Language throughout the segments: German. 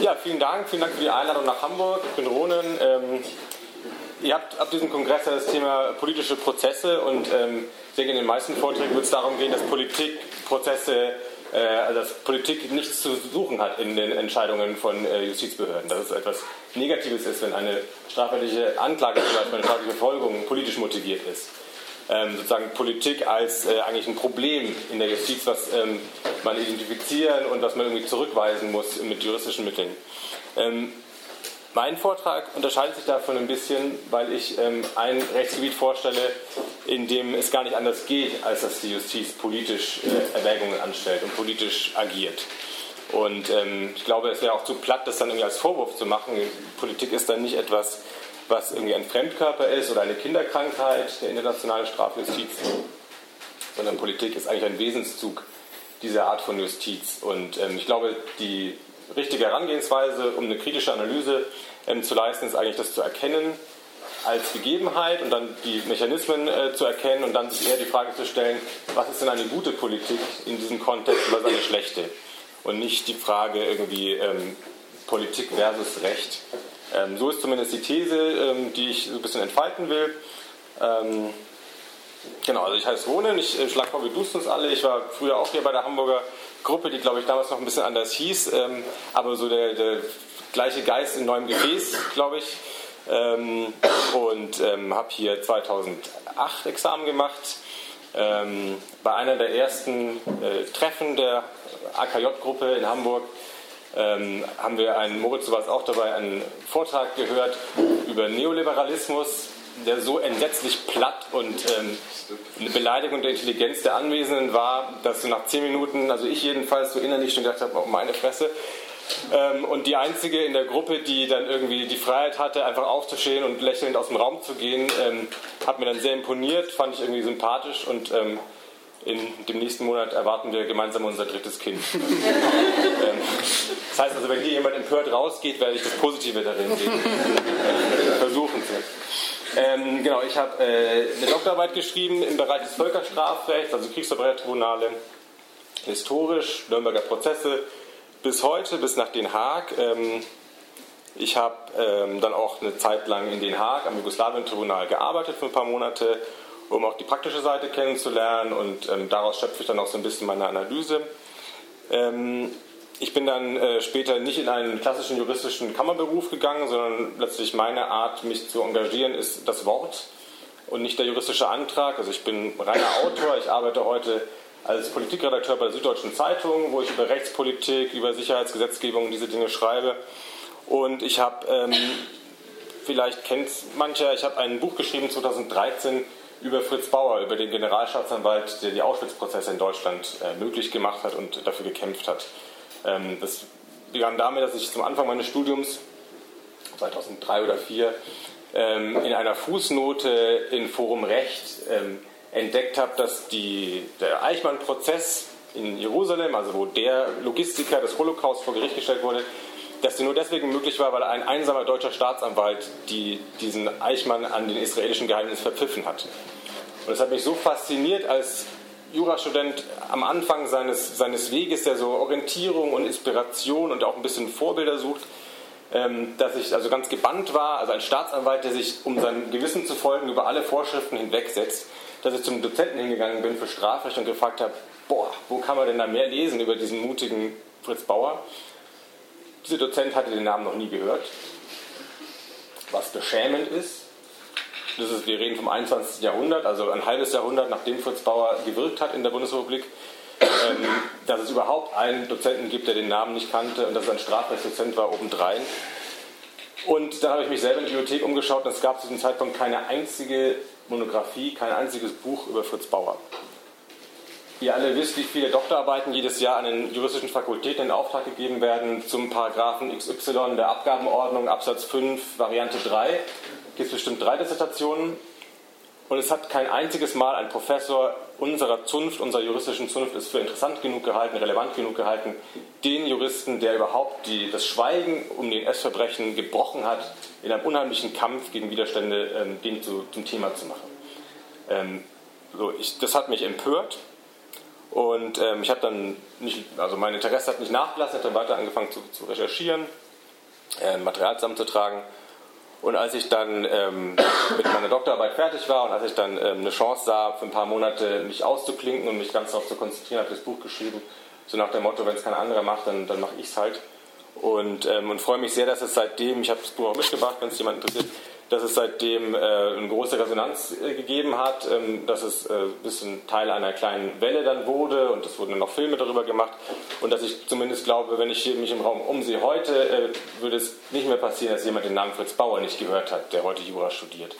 Ja, vielen Dank. Vielen Dank für die Einladung nach Hamburg. Ich bin Ronen. Ähm, ihr habt ab diesem Kongress ja das Thema politische Prozesse und ähm, ich denke, in den meisten Vorträgen wird es darum gehen, dass Politikprozesse, äh, also dass Politik nichts zu suchen hat in den Entscheidungen von äh, Justizbehörden. Dass es etwas Negatives ist, wenn eine strafrechtliche Anklage, zum Beispiel eine strafrechtliche Verfolgung politisch motiviert ist ähm, sozusagen Politik als äh, eigentlich ein Problem in der Justiz, was ähm, man identifizieren und was man irgendwie zurückweisen muss mit juristischen Mitteln. Ähm, mein Vortrag unterscheidet sich davon ein bisschen, weil ich ähm, ein Rechtsgebiet vorstelle, in dem es gar nicht anders geht, als dass die Justiz politisch äh, Erwägungen anstellt und politisch agiert. Und ähm, ich glaube, es wäre auch zu platt, das dann irgendwie als Vorwurf zu machen. Politik ist dann nicht etwas, was irgendwie ein Fremdkörper ist oder eine Kinderkrankheit der internationalen Strafjustiz, sondern Politik ist eigentlich ein Wesenszug dieser Art von Justiz. Und ähm, ich glaube, die richtige Herangehensweise, um eine kritische Analyse ähm, zu leisten, ist eigentlich das zu erkennen als Gegebenheit und dann die Mechanismen äh, zu erkennen und dann sich eher die Frage zu stellen, was ist denn eine gute Politik in diesem Kontext und was ist eine schlechte? Und nicht die Frage irgendwie ähm, Politik versus Recht. Ähm, so ist zumindest die These, ähm, die ich so ein bisschen entfalten will. Ähm, genau, also ich heiße Ronen, ich äh, schlage vor, wir duzen uns alle. Ich war früher auch hier bei der Hamburger Gruppe, die glaube ich damals noch ein bisschen anders hieß, ähm, aber so der, der, gleiche Geist in neuem Gefäß, glaube ich. Ähm, und ähm, habe hier 2008 Examen gemacht. bei einer der ersten äh, Treffen der AKJ-Gruppe in Hamburg ähm, haben wir einen, Moritz, du warst auch dabei, einen Vortrag gehört über Neoliberalismus, der so entsetzlich platt und ähm, eine Beleidigung der Intelligenz der Anwesenden war, dass du nach zehn Minuten, also ich jedenfalls, so innerlich schon gedacht habe, oh meine Fresse. Ähm, und die einzige in der Gruppe, die dann irgendwie die Freiheit hatte, einfach aufzustehen und lächelnd aus dem Raum zu gehen, ähm, hat mir dann sehr imponiert, fand ich irgendwie sympathisch und ähm, in dem nächsten Monat erwarten wir gemeinsam unser drittes Kind. Ähm, das heißt also, wenn hier jemand empört rausgeht, werde ich das Positive darin sehen. Versuchen zu. Ähm, genau, ich habe äh, eine Doktorarbeit geschrieben im Bereich des Völkerstrafrechts, also Kriegsverbrechertribunale, historisch, Nürnberger Prozesse, bis heute, bis nach Den Haag. Ähm, ich habe ähm, dann auch eine Zeit lang in Den Haag am Jugoslawien-Tribunal gearbeitet für ein paar Monate um auch die praktische Seite kennenzulernen und ähm, daraus schöpfe ich dann auch so ein bisschen meine Analyse. Ähm, ich bin dann äh, später nicht in einen klassischen juristischen Kammerberuf gegangen, sondern letztlich meine Art, mich zu engagieren, ist das Wort und nicht der juristische Antrag. Also ich bin reiner Autor, ich arbeite heute als Politikredakteur bei der Süddeutschen Zeitung, wo ich über Rechtspolitik, über Sicherheitsgesetzgebung diese Dinge schreibe. Und ich habe, ähm, vielleicht kennt es mancher, ich habe ein Buch geschrieben 2013 über Fritz Bauer, über den Generalstaatsanwalt, der die Auschwitz-Prozesse in Deutschland äh, möglich gemacht hat und dafür gekämpft hat. Ähm, das begann damit, dass ich zum Anfang meines Studiums, 2003 oder 2004, ähm, in einer Fußnote in Forum Recht ähm, entdeckt habe, dass die, der Eichmann-Prozess in Jerusalem, also wo der Logistiker des Holocaust vor Gericht gestellt wurde, dass der nur deswegen möglich war, weil ein einsamer deutscher Staatsanwalt die, diesen Eichmann an den israelischen Geheimnis verpfiffen hat. Und das hat mich so fasziniert als Jurastudent am Anfang seines, seines Weges, der so Orientierung und Inspiration und auch ein bisschen Vorbilder sucht, ähm, dass ich also ganz gebannt war, also ein Staatsanwalt, der sich, um seinem Gewissen zu folgen, über alle Vorschriften hinwegsetzt, dass ich zum Dozenten hingegangen bin für Strafrecht und gefragt habe, boah, wo kann man denn da mehr lesen über diesen mutigen Fritz Bauer? Dieser Dozent hatte den Namen noch nie gehört, was beschämend ist, das ist, wir reden vom 21. Jahrhundert, also ein halbes Jahrhundert nachdem Fritz Bauer gewirkt hat in der Bundesrepublik, ähm, dass es überhaupt einen Dozenten gibt, der den Namen nicht kannte und dass es ein Strafrechtsdozent war obendrein. Und dann habe ich mich selber in die Bibliothek umgeschaut und es gab zu diesem Zeitpunkt keine einzige Monographie, kein einziges Buch über Fritz Bauer. Ihr alle wisst, wie viele Doktorarbeiten jedes Jahr an den juristischen Fakultäten in Auftrag gegeben werden zum Paragraphen XY der Abgabenordnung, Absatz 5, Variante 3 gibt es bestimmt drei Dissertationen und es hat kein einziges Mal ein Professor unserer Zunft, unserer juristischen Zunft, ist für interessant genug gehalten, relevant genug gehalten, den Juristen, der überhaupt die, das Schweigen um den S-Verbrechen gebrochen hat, in einem unheimlichen Kampf gegen Widerstände, ähm, den zu, zum Thema zu machen. Ähm, so, ich, das hat mich empört Und ähm, ich habe dann nicht, also mein Interesse hat nicht nachgelassen, habe dann weiter angefangen zu, zu recherchieren, äh, Material zusammenzutragen. Und als ich dann ähm, mit meiner Doktorarbeit fertig war und als ich dann ähm, eine Chance sah, für ein paar Monate mich auszuklinken und mich ganz darauf zu konzentrieren, habe ich das Buch geschrieben. So nach dem Motto, wenn es kein anderer macht, dann, dann mache ich es halt. Und, ähm, und freue mich sehr, dass es seitdem, ich habe das Buch auch mitgebracht, wenn es jemand interessiert, dass es seitdem äh, eine große Resonanz äh, gegeben hat, ähm, dass es äh, ein bisschen Teil einer kleinen Welle dann wurde und es wurden noch Filme darüber gemacht und dass ich zumindest glaube, wenn ich hier mich im Raum umsehe heute, äh, würde es nicht mehr passieren, dass jemand den Namen Fritz Bauer nicht gehört hat, der heute Jura studiert,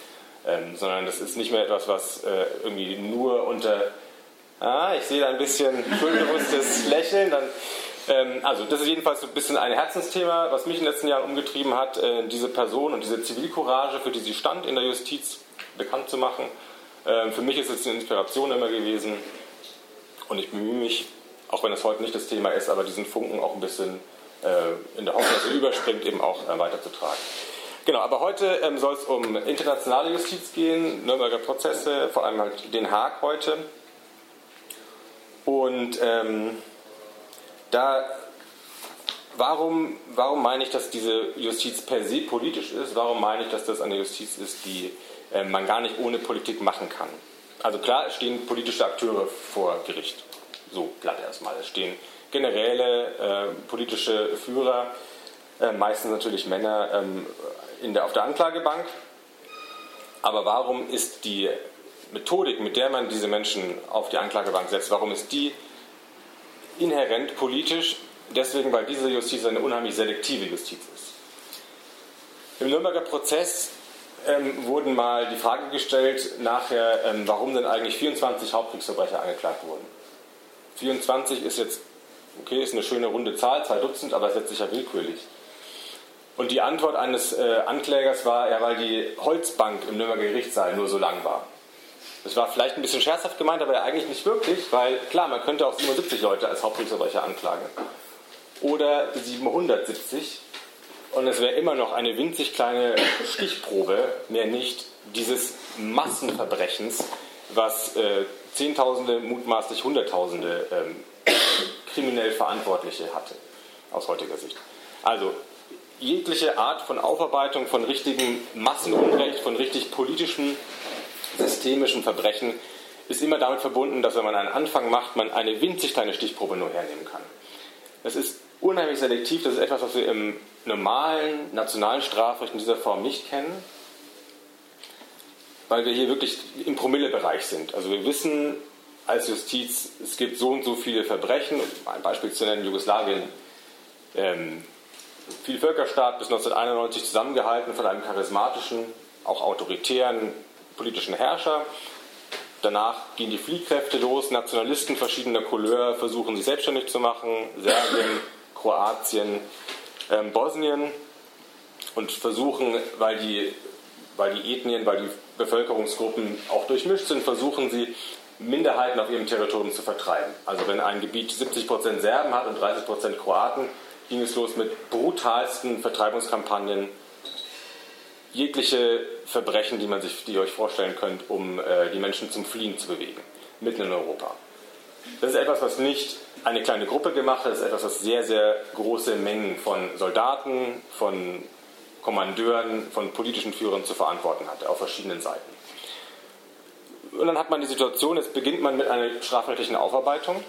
ähm, sondern das ist nicht mehr etwas, was äh, irgendwie nur unter, ah, ich sehe da ein bisschen schuldbewusstes Lächeln, dann also das ist jedenfalls so ein bisschen ein Herzensthema, was mich in den letzten Jahren umgetrieben hat, äh, diese Person und diese Zivilcourage, für die sie stand in der Justiz, bekannt zu machen. Ähm, für mich ist es eine Inspiration immer gewesen und ich bemühe mich, auch wenn es heute nicht das Thema ist, aber diesen Funken auch ein bisschen äh, in der Hoffnung, dass er überspringt, eben auch äh, weiterzutragen. Genau, aber heute ähm, soll es um internationale Justiz gehen, Nürnberger Prozesse, vor allem halt Den Haag heute. Und ähm, da, warum, warum meine ich, dass diese Justiz per se politisch ist? Warum meine ich, dass das eine Justiz ist, die äh, man gar nicht ohne Politik machen kann? Also klar, es stehen politische Akteure vor Gericht. So glatt erstmal. Es stehen Generäle, äh, politische Führer, äh, meistens natürlich Männer ähm, in der, auf der Anklagebank. Aber warum ist die Methodik, mit der man diese Menschen auf die Anklagebank setzt, warum ist die inhärent politisch, deswegen, weil diese Justiz eine unheimlich selektive Justiz ist. Im Nürnberger Prozess ähm, wurden mal die Frage gestellt, nachher, ähm, warum denn eigentlich 24 Hauptkriegsverbrecher angeklagt wurden. 24 ist jetzt, okay, ist eine schöne runde Zahl, zwei Dutzend, aber es setzt sich ja willkürlich. Und die Antwort eines äh, Anklägers war, ja, weil die Holzbank im Nürnberger Gerichtssaal nur so lang war. Das war vielleicht ein bisschen scherzhaft gemeint, aber eigentlich nicht wirklich, weil klar, man könnte auch 77 Leute als Hauptkriegsverbrecher anklagen. Oder 770. Und es wäre immer noch eine winzig kleine Stichprobe, mehr nicht, dieses Massenverbrechens, was äh, Zehntausende, mutmaßlich Hunderttausende ähm, kriminell Verantwortliche hatte, aus heutiger Sicht. Also jegliche Art von Aufarbeitung von richtigem Massenunrecht, von richtig politischem systemischen Verbrechen ist immer damit verbunden, dass wenn man einen Anfang macht, man eine winzig kleine Stichprobe nur hernehmen kann. Das ist unheimlich selektiv, das ist etwas, was wir im normalen nationalen Strafrecht in dieser Form nicht kennen, weil wir hier wirklich im Promillebereich sind. Also wir wissen als Justiz, es gibt so und so viele Verbrechen, um ein Beispiel zu nennen, Jugoslawien, ähm, viel Völkerstaat bis 1991 zusammengehalten von einem charismatischen, auch autoritären politischen Herrscher. Danach gehen die Fliehkräfte los, Nationalisten verschiedener Couleur versuchen sich selbstständig zu machen, Serbien, Kroatien, ähm, Bosnien und versuchen, weil die, weil die Ethnien, weil die Bevölkerungsgruppen auch durchmischt sind, versuchen sie Minderheiten auf ihrem Territorium zu vertreiben. Also wenn ein Gebiet 70% Serben hat und 30% Kroaten, ging es los mit brutalsten Vertreibungskampagnen jegliche Verbrechen, die, man sich, die ihr euch vorstellen könnt, um äh, die Menschen zum Fliehen zu bewegen, mitten in Europa. Das ist etwas, was nicht eine kleine Gruppe gemacht hat, das ist etwas, was sehr, sehr große Mengen von Soldaten, von Kommandeuren, von politischen Führern zu verantworten hatte, auf verschiedenen Seiten. Und dann hat man die Situation, jetzt beginnt man mit einer strafrechtlichen Aufarbeitung.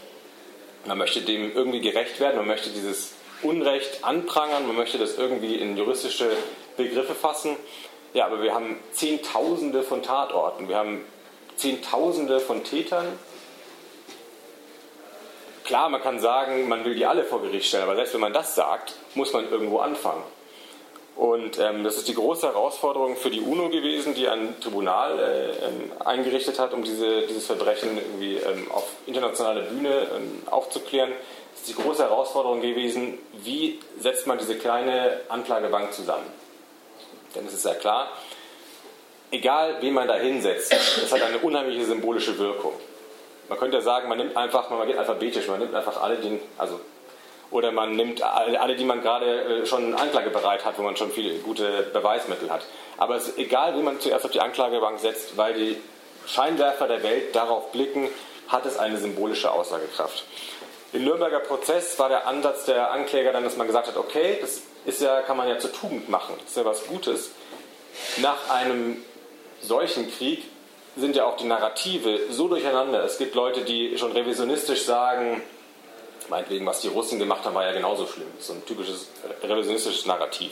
Man möchte dem irgendwie gerecht werden, man möchte dieses Unrecht anprangern, man möchte das irgendwie in juristische Begriffe fassen. Ja, aber wir haben Zehntausende von Tatorten, wir haben Zehntausende von Tätern. Klar, man kann sagen, man will die alle vor Gericht stellen, aber selbst wenn man das sagt, muss man irgendwo anfangen. Und ähm, das ist die große Herausforderung für die UNO gewesen, die ein Tribunal äh, ähm, eingerichtet hat, um diese, dieses Verbrechen irgendwie ähm, auf internationaler Bühne ähm, aufzuklären. Das ist die große Herausforderung gewesen, wie setzt man diese kleine Anklagebank zusammen. Denn es ist ja klar, egal wen man da hinsetzt, es hat eine unheimliche symbolische Wirkung. Man könnte ja sagen, man nimmt einfach, man geht alphabetisch, man nimmt einfach alle, den, also oder man nimmt alle, die man gerade äh, schon anklagebereit hat, wo man schon viele gute Beweismittel hat. Aber es ist egal, wie man zuerst auf die Anklagebank setzt, weil die Scheinwerfer der Welt darauf blicken, hat es eine symbolische Aussagekraft. Im Nürnberger Prozess war der Ansatz der Ankläger dann, dass man gesagt hat, okay, das ist ja, kann man ja zur Tugend machen, das ist ja was Gutes. Nach einem solchen Krieg sind ja auch die Narrative so durcheinander. Es gibt Leute, die schon revisionistisch sagen, meinetwegen, was die Russen gemacht haben, war ja genauso schlimm. So ein typisches revisionistisches Narrativ.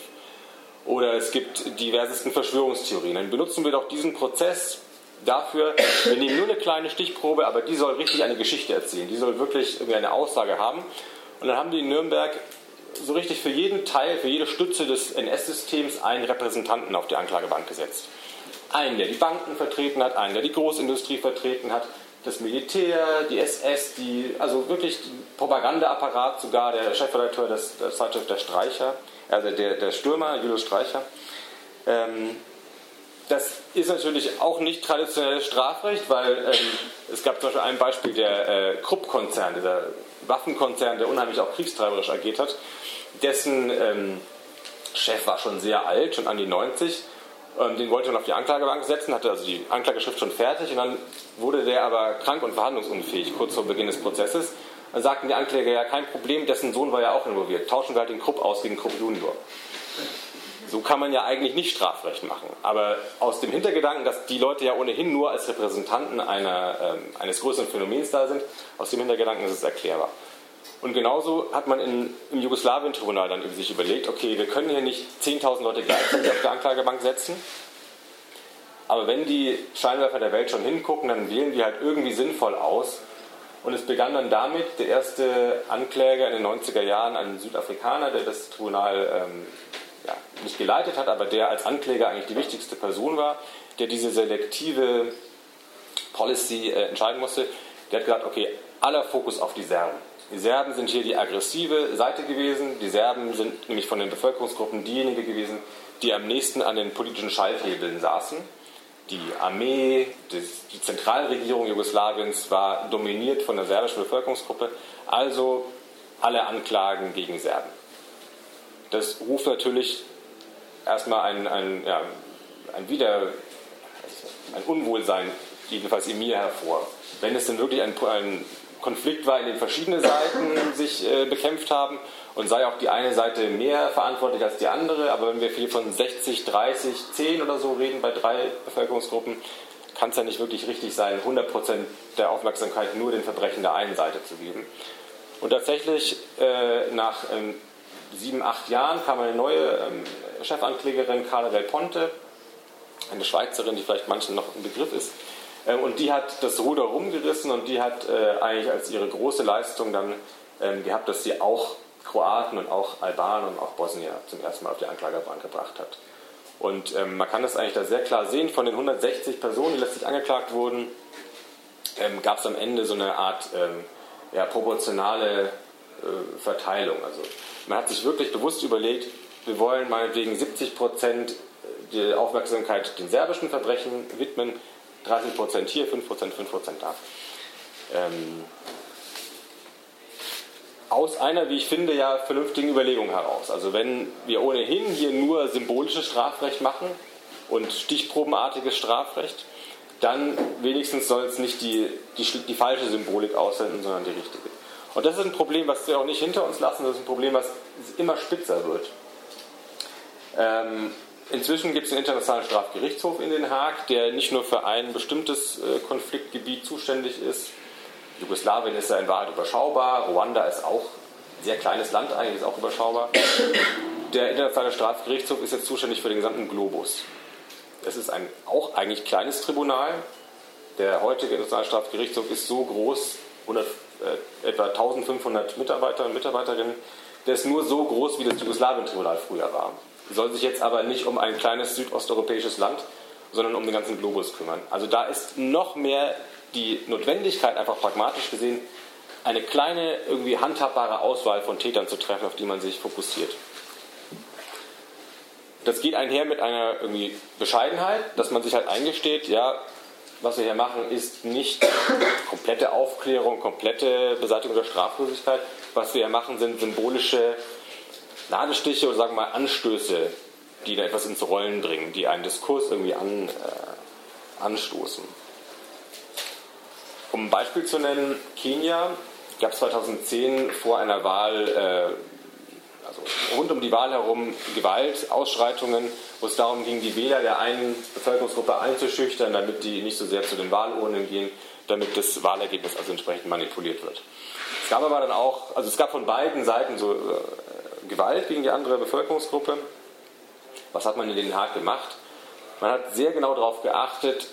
Oder es gibt diversesten Verschwörungstheorien. Dann benutzen wir doch diesen Prozess dafür, wir nehmen nur eine kleine Stichprobe, aber die soll richtig eine Geschichte erzählen. Die soll wirklich irgendwie eine Aussage haben. Und dann haben die in Nürnberg so richtig für jeden Teil, für jede Stütze des NS-Systems einen Repräsentanten auf die Anklagebank gesetzt. Einen, der die Banken vertreten hat, einen, der die Großindustrie vertreten hat, das Militär, die SS, die, also wirklich Propagandaapparat, sogar der Chefredakteur des, der Zeitschrift Der Streicher, also der, der Stürmer, Julius Streicher. Ähm, das ist natürlich auch nicht traditionelles Strafrecht, weil ähm, es gab zum Beispiel ein Beispiel, der äh, Krupp-Konzern, dieser Waffenkonzern, der unheimlich auch kriegstreiberisch agiert hat, dessen ähm, Chef war schon sehr alt, schon an die 90. Ähm, den wollte man auf die Anklagebank setzen, hatte also die Anklageschrift schon fertig und dann wurde der aber krank und verhandlungsunfähig kurz vor Beginn des Prozesses. Dann sagten die Ankläger, ja kein Problem, dessen Sohn war ja auch involviert. Tauschen wir halt den Krupp aus gegen Krupp Junior. So kann man ja eigentlich nicht Strafrecht machen. Aber aus dem Hintergedanken, dass die Leute ja ohnehin nur als Repräsentanten einer, äh, eines größeren Phänomens da sind, aus dem Hintergedanken ist es erklärbar. Und genauso hat man in, im Jugoslawien-Tribunal dann sich überlegt, okay, wir können hier nicht 10.000 Leute gleichzeitig auf der Anklagebank setzen, aber wenn die Scheinwerfer der Welt schon hingucken, dann wählen wir halt irgendwie sinnvoll aus. Und es begann dann damit, der erste Ankläger in den 90er Jahren, ein Südafrikaner, der das Tribunal ähm, ja, nicht geleitet hat, aber der als Ankläger eigentlich die wichtigste Person war, der diese selektive Policy äh, entscheiden musste, der hat gesagt, okay, aller Fokus auf die Serben. Die Serben sind hier die aggressive Seite gewesen. Die Serben sind nämlich von den Bevölkerungsgruppen diejenigen gewesen, die am nächsten an den politischen Schalthebeln saßen. Die Armee, die Zentralregierung Jugoslawiens war dominiert von der serbischen Bevölkerungsgruppe. Also alle Anklagen gegen Serben. Das ruft natürlich erstmal ein, ein, ja, ein Wieder, ein Unwohlsein, jedenfalls in mir hervor. Wenn es denn wirklich ein, ein Konflikt war, in dem verschiedene Seiten sich äh, bekämpft haben und sei auch die eine Seite mehr verantwortlich als die andere, aber wenn wir hier von 60, 30, 10 oder so reden bei drei Bevölkerungsgruppen, kann es ja nicht wirklich richtig sein, 100% der Aufmerksamkeit nur den Verbrechen der einen Seite zu geben. Und tatsächlich äh, nach ähm, sieben, acht Jahren kam eine neue ähm, Chefanklägerin, Carla Del Ponte, eine Schweizerin, die vielleicht manchen noch ein Begriff ist. Ähm, und die hat das Ruder rumgerissen und die hat äh, eigentlich als ihre große Leistung dann ähm, gehabt, dass sie auch Kroaten und auch Albaner und auch Bosnier zum ersten Mal auf die Anklagebank gebracht hat. Und ähm, man kann das eigentlich da sehr klar sehen, von den 160 Personen, die letztlich angeklagt wurden, ähm, gab es am Ende so eine Art ähm, ja, proportionale äh, Verteilung. Also man hat sich wirklich bewusst überlegt, wir wollen meinetwegen 70 Prozent die Aufmerksamkeit den serbischen Verbrechen widmen, 30 Prozent hier, 5 Prozent, 5 Prozent da. Ähm, aus einer, wie ich finde, ja vernünftigen Überlegung heraus. Also wenn wir ohnehin hier nur symbolisches Strafrecht machen und stichprobenartiges Strafrecht, dann wenigstens soll es nicht die, die, die falsche Symbolik aussenden, sondern die richtige. Und das ist ein Problem, was wir auch nicht hinter uns lassen, das ist ein Problem, was immer spitzer wird. Ähm, inzwischen gibt es einen internationalen Strafgerichtshof in Den Haag, der nicht nur für ein bestimmtes äh, Konfliktgebiet zuständig ist. Jugoslawien ist ja in Wahrheit überschaubar, Ruanda ist auch ein sehr kleines Land eigentlich, ist auch überschaubar. Der internationale Strafgerichtshof ist jetzt zuständig für den gesamten Globus. Es ist ein auch eigentlich kleines Tribunal. Der heutige internationale Strafgerichtshof ist so groß, 100, äh, etwa 1500 Mitarbeiter und Mitarbeiterinnen. Der ist nur so groß, wie das Jugoslawien-Tribunal früher war. Soll sich jetzt aber nicht um ein kleines südosteuropäisches Land, sondern um den ganzen Globus kümmern. Also da ist noch mehr die Notwendigkeit, einfach pragmatisch gesehen, eine kleine, irgendwie handhabbare Auswahl von Tätern zu treffen, auf die man sich fokussiert. Das geht einher mit einer irgendwie Bescheidenheit, dass man sich halt eingesteht, ja, was wir hier machen, ist nicht komplette Aufklärung, komplette Beseitigung der Straflosigkeit. Was wir hier machen, sind symbolische Nadelstiche oder sagen wir mal Anstöße, die da etwas ins Rollen bringen, die einen Diskurs irgendwie an, äh, anstoßen. um ein Beispiel zu nennen, Kenia gab es 2010 vor einer Wahl, äh, also rund um die Wahl herum, Gewalt, Ausschreitungen, wo es darum ging, die Wähler der einen Bevölkerungsgruppe einzuschüchtern, damit die nicht so sehr zu den Wahlurnen gehen, damit das Wahlergebnis also entsprechend manipuliert wird. Es gab aber dann auch, also es gab von beiden Seiten so äh, Gewalt gegen die andere Bevölkerungsgruppe. Was hat man in Den Haag gemacht? Man hat sehr genau darauf geachtet,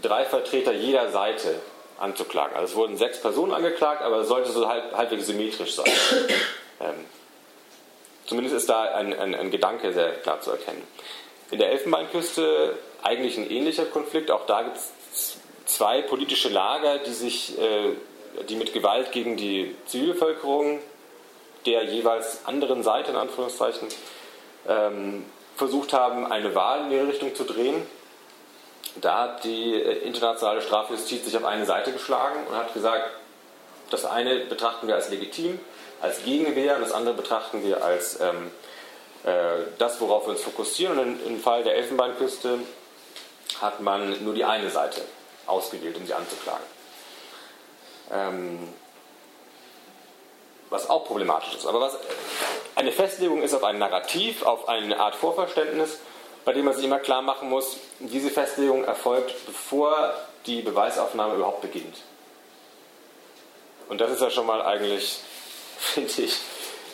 drei Vertreter jeder Seite anzuklagen. Also es wurden sechs Personen angeklagt, aber es sollte so halb, halbwegs symmetrisch sein. Ähm, zumindest ist da ein, ein, ein, Gedanke sehr klar zu erkennen. In der Elfenbeinküste eigentlich ein ähnlicher Konflikt. Auch da gibt es zwei politische Lager, die sich, äh, die mit Gewalt gegen die Zivilbevölkerung der jeweils anderen Seite in Anführungszeichen ähm, versucht haben, eine Wahl in ihre Richtung zu drehen. Da hat die äh, internationale Strafjustiz sich auf eine Seite geschlagen und hat gesagt, das eine betrachten wir als legitim, als Gegenwehr und das andere betrachten wir als ähm, äh, das, worauf wir uns fokussieren. Und im Fall der Elfenbeinküste hat man nur die eine Seite ausgewählt, um sie anzuklagen. Ähm, was auch problematisch ist. Aber was eine Festlegung ist auf ein Narrativ, auf eine Art Vorverständnis, bei dem man sich immer klar machen muss, diese Festlegung erfolgt, bevor die Beweisaufnahme überhaupt beginnt. Und das ist ja schon mal eigentlich, finde ich,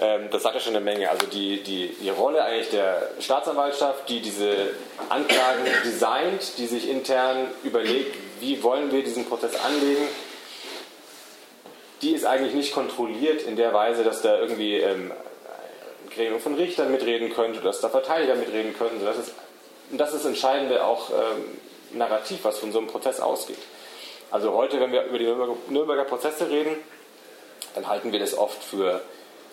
ähm, das sagt ja schon eine Menge. Also die, die, die Rolle eigentlich der Staatsanwaltschaft, die diese Anklagen designt, die sich intern überlegt, wie wollen wir diesen Prozess anlegen, die ist eigentlich nicht kontrolliert in der Weise, dass da irgendwie ähm, ein Gremium von Richtern mitreden könnte, dass da Verteidiger mitreden könnten. Das ist das, ist Entscheidende auch ähm, Narrativ, was von so einem Prozess ausgeht. Also heute, wenn wir über die Nürnberger, Nürnberger Prozesse reden, dann halten wir das oft für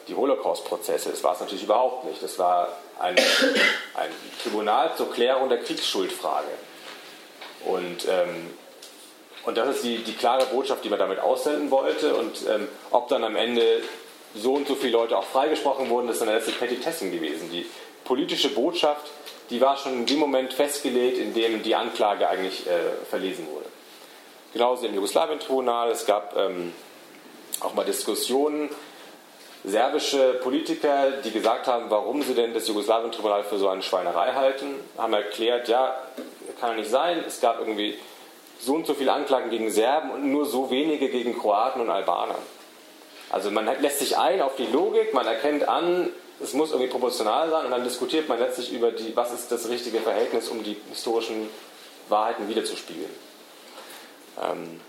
die Holocaust-Prozesse. Das war es natürlich überhaupt nicht. Das war ein, ein Tribunal zur Klärung der Kriegsschuldfrage. Und ähm, und das ist die, die klare Botschaft, die man damit aussenden wollte. Und ähm, ob dann am Ende so und so viele Leute auch freigesprochen wurden, das ist dann letztlich Petitessen gewesen. Die politische Botschaft, die war schon in dem Moment festgelegt, in dem die Anklage eigentlich äh, verlesen wurde. Genauso im Jugoslawien-Tribunal. Es gab ähm, auch mal Diskussionen, serbische Politiker, die gesagt haben, warum sie denn das Jugoslawien-Tribunal für so eine Schweinerei halten, haben erklärt, ja, kann ja nicht sein. Es gab irgendwie so und so viele Anklagen gegen Serben und nur so wenige gegen Kroaten und Albaner. Also man lässt sich ein auf die Logik, man erkennt an, es muss irgendwie proportional sein und dann diskutiert man letztlich über die, was ist das richtige Verhältnis, um die historischen Wahrheiten wiederzuspiegeln. Ähm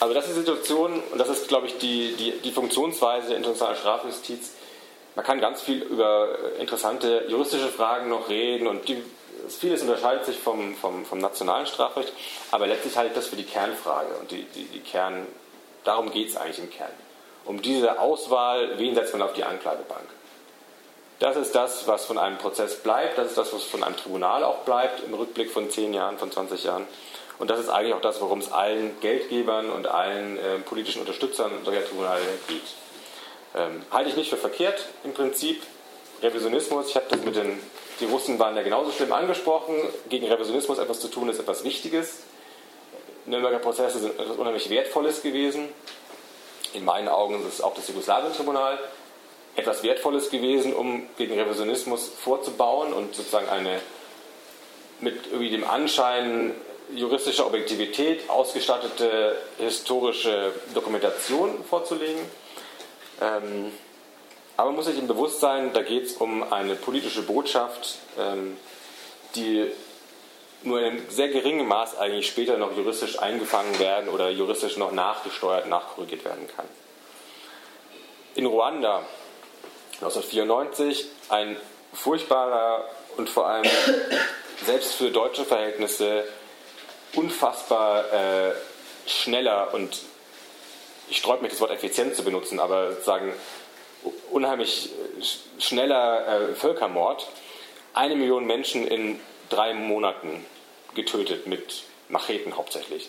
also das ist die Situation und das ist, glaube ich, die, die, die Funktionsweise der internationalen Strafjustiz. Man kann ganz viel über interessante juristische Fragen noch reden und die vieles unterscheidet sich vom, vom, vom, nationalen Strafrecht, aber letztlich halte ich das für die Kernfrage und die, die, die Kern, darum geht es eigentlich im Kern. Um diese Auswahl, wen setzt man auf die Anklagebank? Das ist das, was von einem Prozess bleibt, das ist das, was von einem Tribunal auch bleibt im Rückblick von 10 Jahren, von 20 Jahren. Und das ist eigentlich auch das, worum es allen Geldgebern und allen äh, politischen Unterstützern solcher Tribunale geht. Ähm, halte ich nicht für verkehrt im Prinzip. Revisionismus, ich habe das mit den die Russen waren ja genauso schlimm angesprochen. Gegen Revisionismus etwas zu tun ist etwas Wichtiges. Nürnberger Prozesse sind etwas unheimlich Wertvolles gewesen. In meinen Augen ist auch das Jugoslawien-Tribunal etwas Wertvolles gewesen, um gegen Revisionismus vorzubauen und sozusagen eine mit irgendwie dem Anschein juristischer Objektivität ausgestattete historische Dokumentation vorzulegen. Ähm, aber man muss sich im Bewusstsein, da geht es um eine politische Botschaft, ähm, die nur in einem sehr geringen Maß eigentlich später noch juristisch eingefangen werden oder juristisch noch nachgesteuert, nachkorrigiert werden kann. In Ruanda 1994 ein furchtbarer und vor allem selbst für deutsche Verhältnisse unfassbar äh, schneller und ich sträube mich das Wort effizient zu benutzen, aber sagen unheimlich äh, schneller äh, Völkermord. Eine Million Menschen in drei Monaten getötet, mit Macheten hauptsächlich.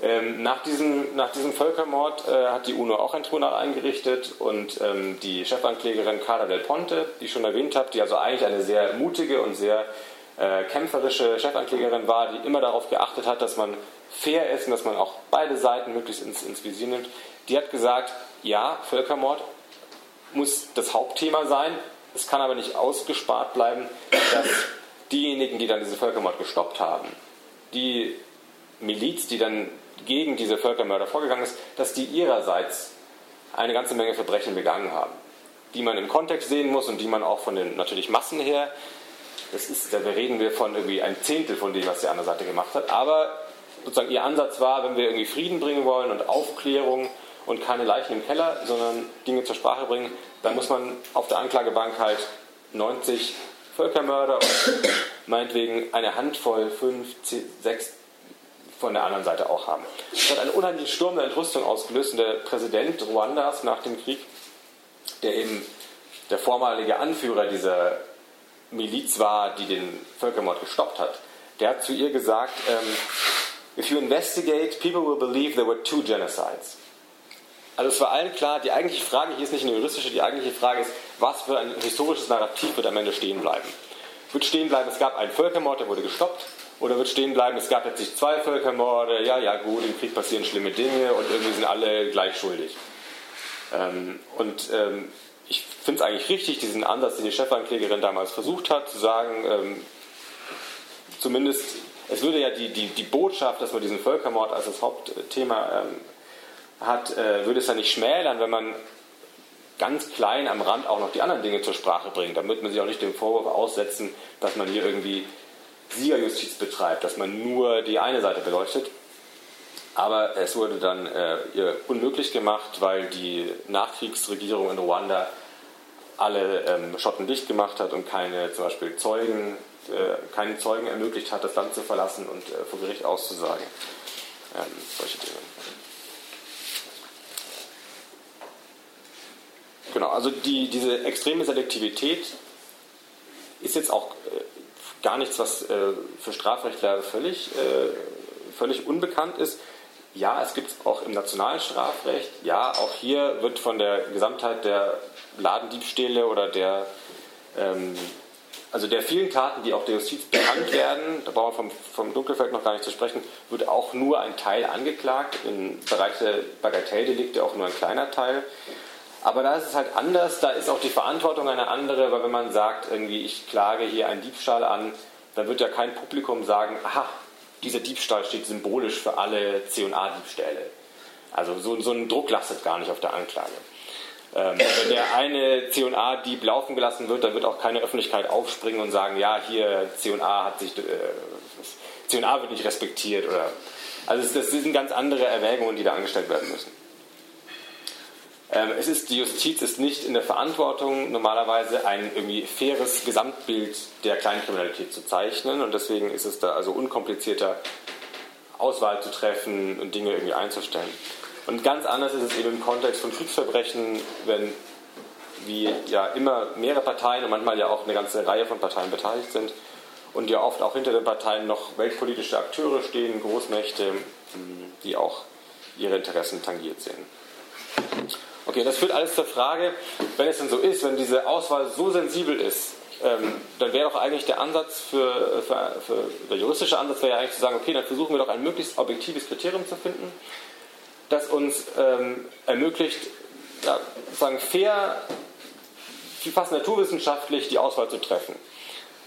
Ähm, nach, diesem, nach diesem Völkermord äh, hat die UNO auch ein Tribunal eingerichtet und ähm, die Chefanklägerin Carla Del Ponte, die ich schon erwähnt habe, die also eigentlich eine sehr mutige und sehr äh, kämpferische Chefanklägerin war, die immer darauf geachtet hat, dass man fair ist und dass man auch beide Seiten möglichst ins, ins Visier nimmt, die hat gesagt, ja, Völkermord muss das Hauptthema sein, es kann aber nicht ausgespart bleiben, dass diejenigen, die dann diesen Völkermord gestoppt haben, die Miliz, die dann gegen diese Völkermörder vorgegangen ist, dass die ihrerseits eine ganze Menge Verbrechen begangen haben, die man im Kontext sehen muss und die man auch von den natürlich Massen her, das ist, da reden wir von irgendwie ein Zehntel von dem, was die andere Seite gemacht hat, aber sozusagen ihr Ansatz war, wenn wir irgendwie Frieden bringen wollen und Aufklärung und keine Leichen im Keller, sondern Dinge zur Sprache bringen, dann muss man auf der Anklagebank halt 90 Völkermörder und meinetwegen eine Handvoll, fünf, sechs von der anderen Seite auch haben. Das hat einen unheimlichen Sturm der Entrüstung ausgelöst und der Präsident Ruandas nach dem Krieg, der eben der vormalige Anführer dieser Miliz war, die den Völkermord gestoppt hat, der hat zu ihr gesagt, ähm, if you investigate, people will believe there were two genocides. Also es war allen klar, die eigentliche Frage hier ist nicht eine juristische, die eigentliche Frage ist, was für ein historisches Narrativ wird am Ende stehen bleiben. Wird stehen bleiben, es gab einen Völkermord, der wurde gestoppt, oder wird stehen bleiben, es gab plötzlich zwei Völkermorde, ja, ja, gut, im Krieg passieren schlimme Dinge und irgendwie sind alle gleich schuldig. Ähm, und ähm, ich finde es eigentlich richtig, diesen Ansatz, den die Chefanklägerin damals versucht hat, zu sagen, ähm, zumindest, es würde ja die, die, die Botschaft, dass man diesen Völkermord als das Hauptthema ähm, hat, äh, würde es ja nicht schmälern, wenn man ganz klein am Rand auch noch die anderen Dinge zur Sprache bringt, damit man sich auch nicht dem Vorwurf aussetzen, dass man hier irgendwie Siegerjustiz betreibt, dass man nur die eine Seite beleuchtet. Aber es wurde dann äh, ihr unmöglich gemacht, weil die Nachkriegsregierung in Ruanda alle ähm, Schotten dicht gemacht hat und keine zum Beispiel Zeugen, äh, keinen Zeugen ermöglicht hat, das Land zu verlassen und äh, vor Gericht auszusagen. Ähm, solche Dinge. Genau, also die, diese extreme Selektivität ist jetzt auch äh, gar nichts, was äh, für Strafrechtler völlig, äh, völlig unbekannt ist. Ja, es gibt es auch im nationalen Strafrecht. Ja, auch hier wird von der Gesamtheit der Ladendiebstähle oder der, ähm, also der vielen Taten, die auch der Justiz bekannt werden, da brauchen wir vom, vom Dunkelfeld noch gar nicht zu sprechen, wird auch nur ein Teil angeklagt. Im Bereich der Bagatelldelikte auch nur ein kleiner Teil. Aber da ist es halt anders, da ist auch die Verantwortung eine andere, weil wenn man sagt, irgendwie, ich klage hier einen Diebstahl an, dann wird ja kein Publikum sagen, aha, dieser Diebstahl steht symbolisch für alle C&A-Diebstähle. Also so, so ein Druck lastet gar nicht auf der Anklage. Ähm, wenn der eine C&A-Dieb laufen gelassen wird, dann wird auch keine Öffentlichkeit aufspringen und sagen, ja, hier C&A hat sich, äh, C&A wird nicht respektiert oder, also das sind ganz andere Erwägungen, die da angestellt werden müssen. Ähm, es ist, die Justiz ist nicht in der Verantwortung, normalerweise ein irgendwie faires Gesamtbild der Kleinkriminalität zu zeichnen und deswegen ist es da also unkomplizierter, Auswahl zu treffen und Dinge irgendwie einzustellen. Und ganz anders ist es eben im Kontext von Kriegsverbrechen, wenn wie ja immer mehrere Parteien und manchmal ja auch eine ganze Reihe von Parteien beteiligt sind und ja oft auch hinter den Parteien noch weltpolitische Akteure stehen, Großmächte, die auch ihre Interessen tangiert sehen. Okay, das führt alles zur Frage, wenn es denn so ist, wenn diese Auswahl so sensibel ist, ähm, dann wäre doch eigentlich der Ansatz für, für, für, der juristische Ansatz wäre ja eigentlich zu sagen, okay, dann versuchen wir doch ein möglichst objektives Kriterium zu finden, das uns ähm, ermöglicht, ja, sagen fair, fast naturwissenschaftlich die Auswahl zu treffen.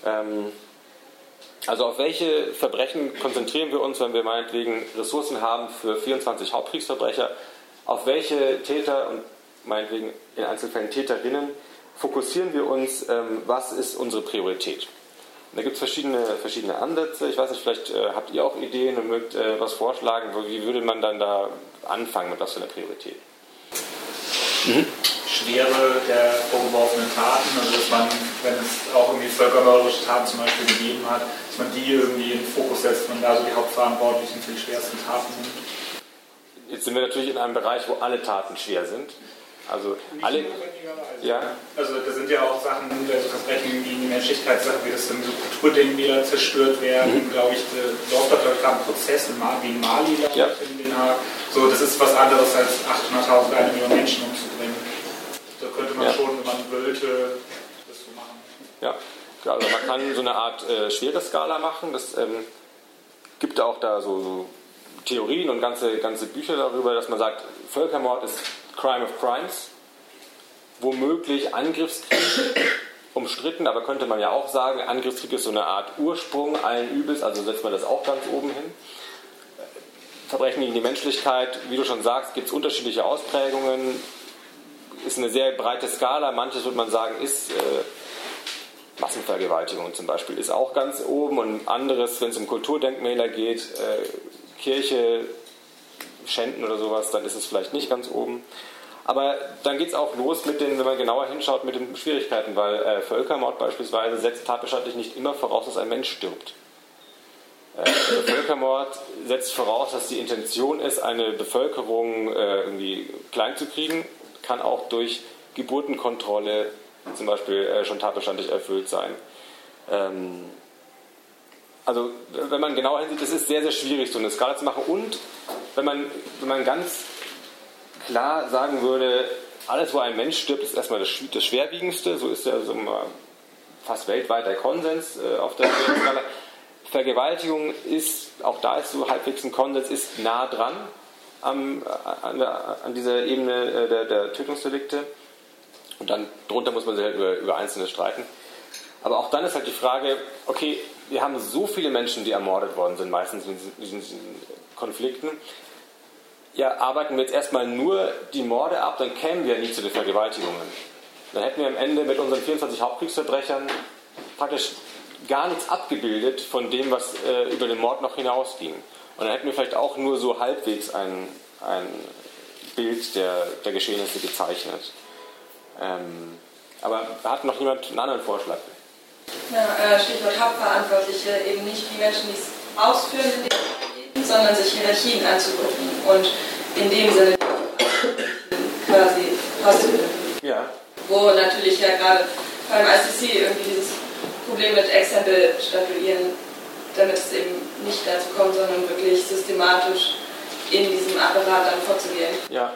Ähm, also auf welche Verbrechen konzentrieren wir uns, wenn wir meinetwegen Ressourcen haben für 24 Hauptkriegsverbrecher auf welche Täter und meinetwegen in Einzelfällen Täterinnen fokussieren wir uns, ähm, was ist unsere Priorität. Da gibt es verschiedene, verschiedene Ansätze. Ich weiß nicht, vielleicht äh, habt ihr auch Ideen und mögt äh, was vorschlagen. Wie würde man dann da anfangen mit was für einer Priorität? Mhm. Schwere der vorgeworfenen Taten, also dass man, wenn es auch irgendwie völkermörderische Taten zum Beispiel gegeben hat, dass man die irgendwie in den Fokus setzt, man da so die Hauptverantwortlichen für die schwersten Taten nimmt. Jetzt sind wir natürlich in einem Bereich, wo alle Taten schwer sind. Also alle. Ja. Also da sind ja auch Sachen, also Verbrechen gegen die Menschlichkeit, Sachen wie das dann so Kulturdenkmäler zerstört werden, mhm. glaube ich, läuft da gerade ein Prozess in Mali, gegen Mali, ja. in Den Haag. So, das ist was anderes als 800.000 eine Million Menschen umzubringen. Da könnte man ja. schon, wenn man wollte, das so machen. Ja. Also man kann so eine Art äh, schwere Skala machen. Das ähm, gibt auch da so, so, Theorien und ganze, ganze Bücher darüber, dass man sagt, Völkermord ist Crime of Crimes. Womöglich Angriffskrieg umstritten, aber könnte man ja auch sagen, Angriffskrieg ist so eine Art Ursprung allen Übels, also setzt man das auch ganz oben hin. Verbrechen gegen die Menschlichkeit, wie du schon sagst, gibt es unterschiedliche Ausprägungen, ist eine sehr breite Skala. Manches würde man sagen, ist äh, Massenvergewaltigung zum Beispiel, ist auch ganz oben und anderes, wenn es um Kulturdenkmäler geht, äh, Kirche schänden oder sowas, dann ist es vielleicht nicht ganz oben. Aber dann geht es auch los mit den, wenn man genauer hinschaut, mit den Schwierigkeiten, weil äh, Völkermord beispielsweise setzt tatbestandlich nicht immer voraus, dass ein Mensch stirbt. Äh, Völkermord setzt voraus, dass die Intention ist, eine Bevölkerung äh, irgendwie klein zu kriegen, kann auch durch Geburtenkontrolle zum Beispiel äh, schon tatbestandlich erfüllt sein. Ähm, also wenn man genauer hinsieht, es ist sehr, sehr schwierig, so eine Skala zu machen. Und wenn man, wenn man ganz klar sagen würde, alles, wo ein Mensch stirbt, ist erstmal das, das Schwerwiegendste, so ist ja so fast weltweit der Konsens äh, auf der Skala. Vergewaltigung ist, auch da ist so halbwegs ein Konsens, ist nah dran am, an, an, dieser Ebene äh, der, der, Tötungsdelikte. Und dann drunter muss man sich halt über, über Einzelne streiten. Aber auch dann ist halt die Frage, okay, wir haben so viele Menschen, die ermordet worden sind, meistens in diesen, Konflikten. Ja, arbeiten wir jetzt erstmal nur die Morde ab, dann kämen wir nie zu den Vergewaltigungen. Dann hätten wir am Ende mit unseren 24 Hauptkriegsverbrechern praktisch gar nichts abgebildet von dem, was äh, über den Mord noch hinausging. Und dann hätten wir vielleicht auch nur so halbwegs ein, ein Bild der, der Geschehnisse gezeichnet. Ähm, aber hat noch jemand einen anderen Vorschlag? Ja, äh, Stichwort Hauptverantwortliche, eben nicht die Menschen, die es ausführen, sondern sich Hierarchien anzugucken und in dem Sinne quasi auszubilden. Ja. Wo natürlich ja gerade beim ICC irgendwie dieses Problem mit Exempel statuieren, damit es eben nicht dazu kommt, sondern wirklich systematisch in diesem Apparat dann vorzugehen. Ja.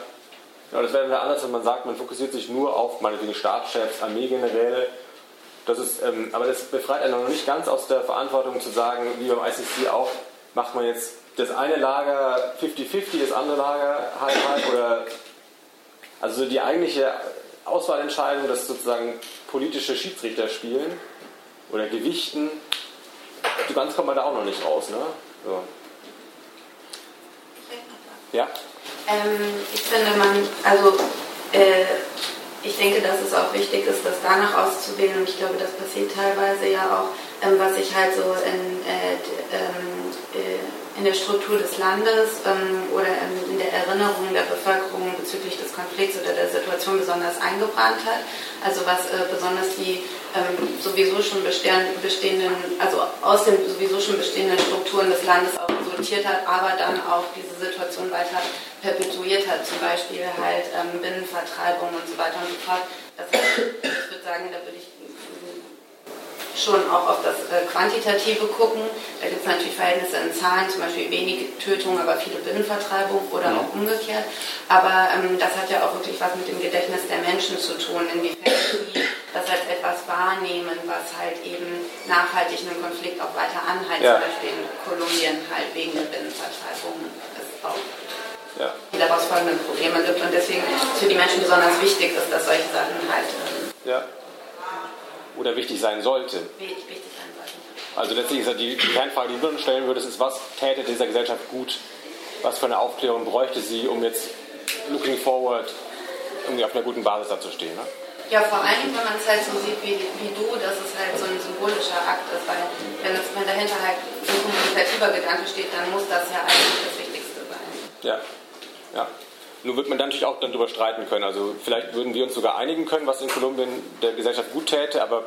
Ja, das wäre anders, wenn man sagt, man fokussiert sich nur auf meinetwegen Staatschefs, Armeegeneräle. Das ist, ähm, aber das befreit einen noch nicht ganz aus der Verantwortung zu sagen, wie beim ICC auch, macht man jetzt das eine Lager 50-50, das andere Lager halb-halb oder also die eigentliche Auswahlentscheidung, dass sozusagen politische Schiedsrichter spielen oder gewichten, so ganz kommt man da auch noch nicht raus. Ne? So. Ja? Ähm, ich finde, man, also äh, ich denke, dass es auch wichtig ist, das danach auszuwählen und ich glaube, das passiert teilweise ja auch, ähm, was ich halt so in äh, ähm, äh, in der Struktur des Landes ähm, oder in, in, der Erinnerung der Bevölkerung bezüglich des Konflikts oder der Situation besonders eingebrannt hat. Also was äh, besonders die ähm, sowieso schon bestehenden, also aus den sowieso schon bestehenden Strukturen des Landes resultiert hat, aber dann auch diese Situation weiter perpetuiert hat, zum Beispiel halt ähm, Binnenvertreibung und so weiter und so fort. Das heißt, ich würde sagen, da würde ich schon auch auf das äh, Quantitative gucken. Da gibt es natürlich Verhältnisse in Zahlen, zum Beispiel wenige Tötungen, aber viele Binnenvertreibungen oder mhm. auch umgekehrt. Aber ähm, das hat ja auch wirklich was mit dem Gedächtnis der Menschen zu tun, inwiefern sie das als etwas wahrnehmen, was halt eben nachhaltig einen Konflikt auch weiter anheizt. Ja. Zum Beispiel in Kolumbien halt wegen der Binnenvertreibungen. Das auch ja. die daraus folgenden Probleme gibt und deswegen für die Menschen besonders wichtig ist, dass solche Sachen halt ähm, ja oder wichtig sein sollte. Also letztlich ist ja die Kernfrage, die du dann stellen würdest, ist, was täte dieser Gesellschaft gut? Was für eine Aufklärung bräuchte sie, um jetzt looking forward irgendwie auf einer guten Basis dazustehen? Ne? Ja, vor allen Dingen, wenn man es halt so sieht wie, wie du, dass es halt so ein symbolischer Akt ist, weil wenn, es, wenn dahinter halt ein kommunikativer Gedanke steht, dann muss das ja eigentlich das Wichtigste sein. Ja, ja. Nun wird man dann natürlich auch dann darüber streiten können. Also vielleicht würden wir uns sogar einigen können, was in Kolumbien der Gesellschaft gut täte, aber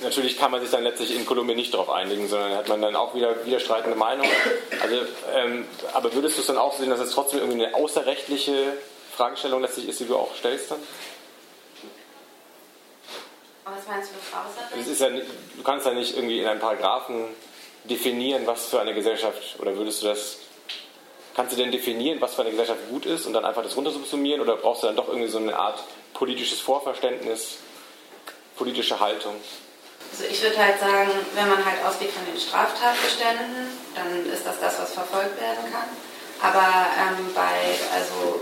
natürlich kann man sich dann letztlich in Kolumbien nicht darauf einigen, sondern hat man dann auch wieder widerstreitende Meinungen. Also, ähm, aber würdest du es dann auch sehen, dass es trotzdem irgendwie eine außerrechtliche Fragestellung letztlich ist, die du auch stellst dann? Was meinst du mit außerrechtlich? ist ja, du kannst ja nicht irgendwie in einem Paragraphen definieren, was für eine Gesellschaft, oder würdest du das Kannst du denn definieren, was für eine Gesellschaft gut ist und dann einfach das runtersubsumieren oder brauchst du dann doch irgendwie so eine Art politisches Vorverständnis? politische Haltung? Also ich würde halt sagen, wenn man halt ausgeht von den Straftatbeständen, dann ist das das, was verfolgt werden kann. Aber ähm, bei, also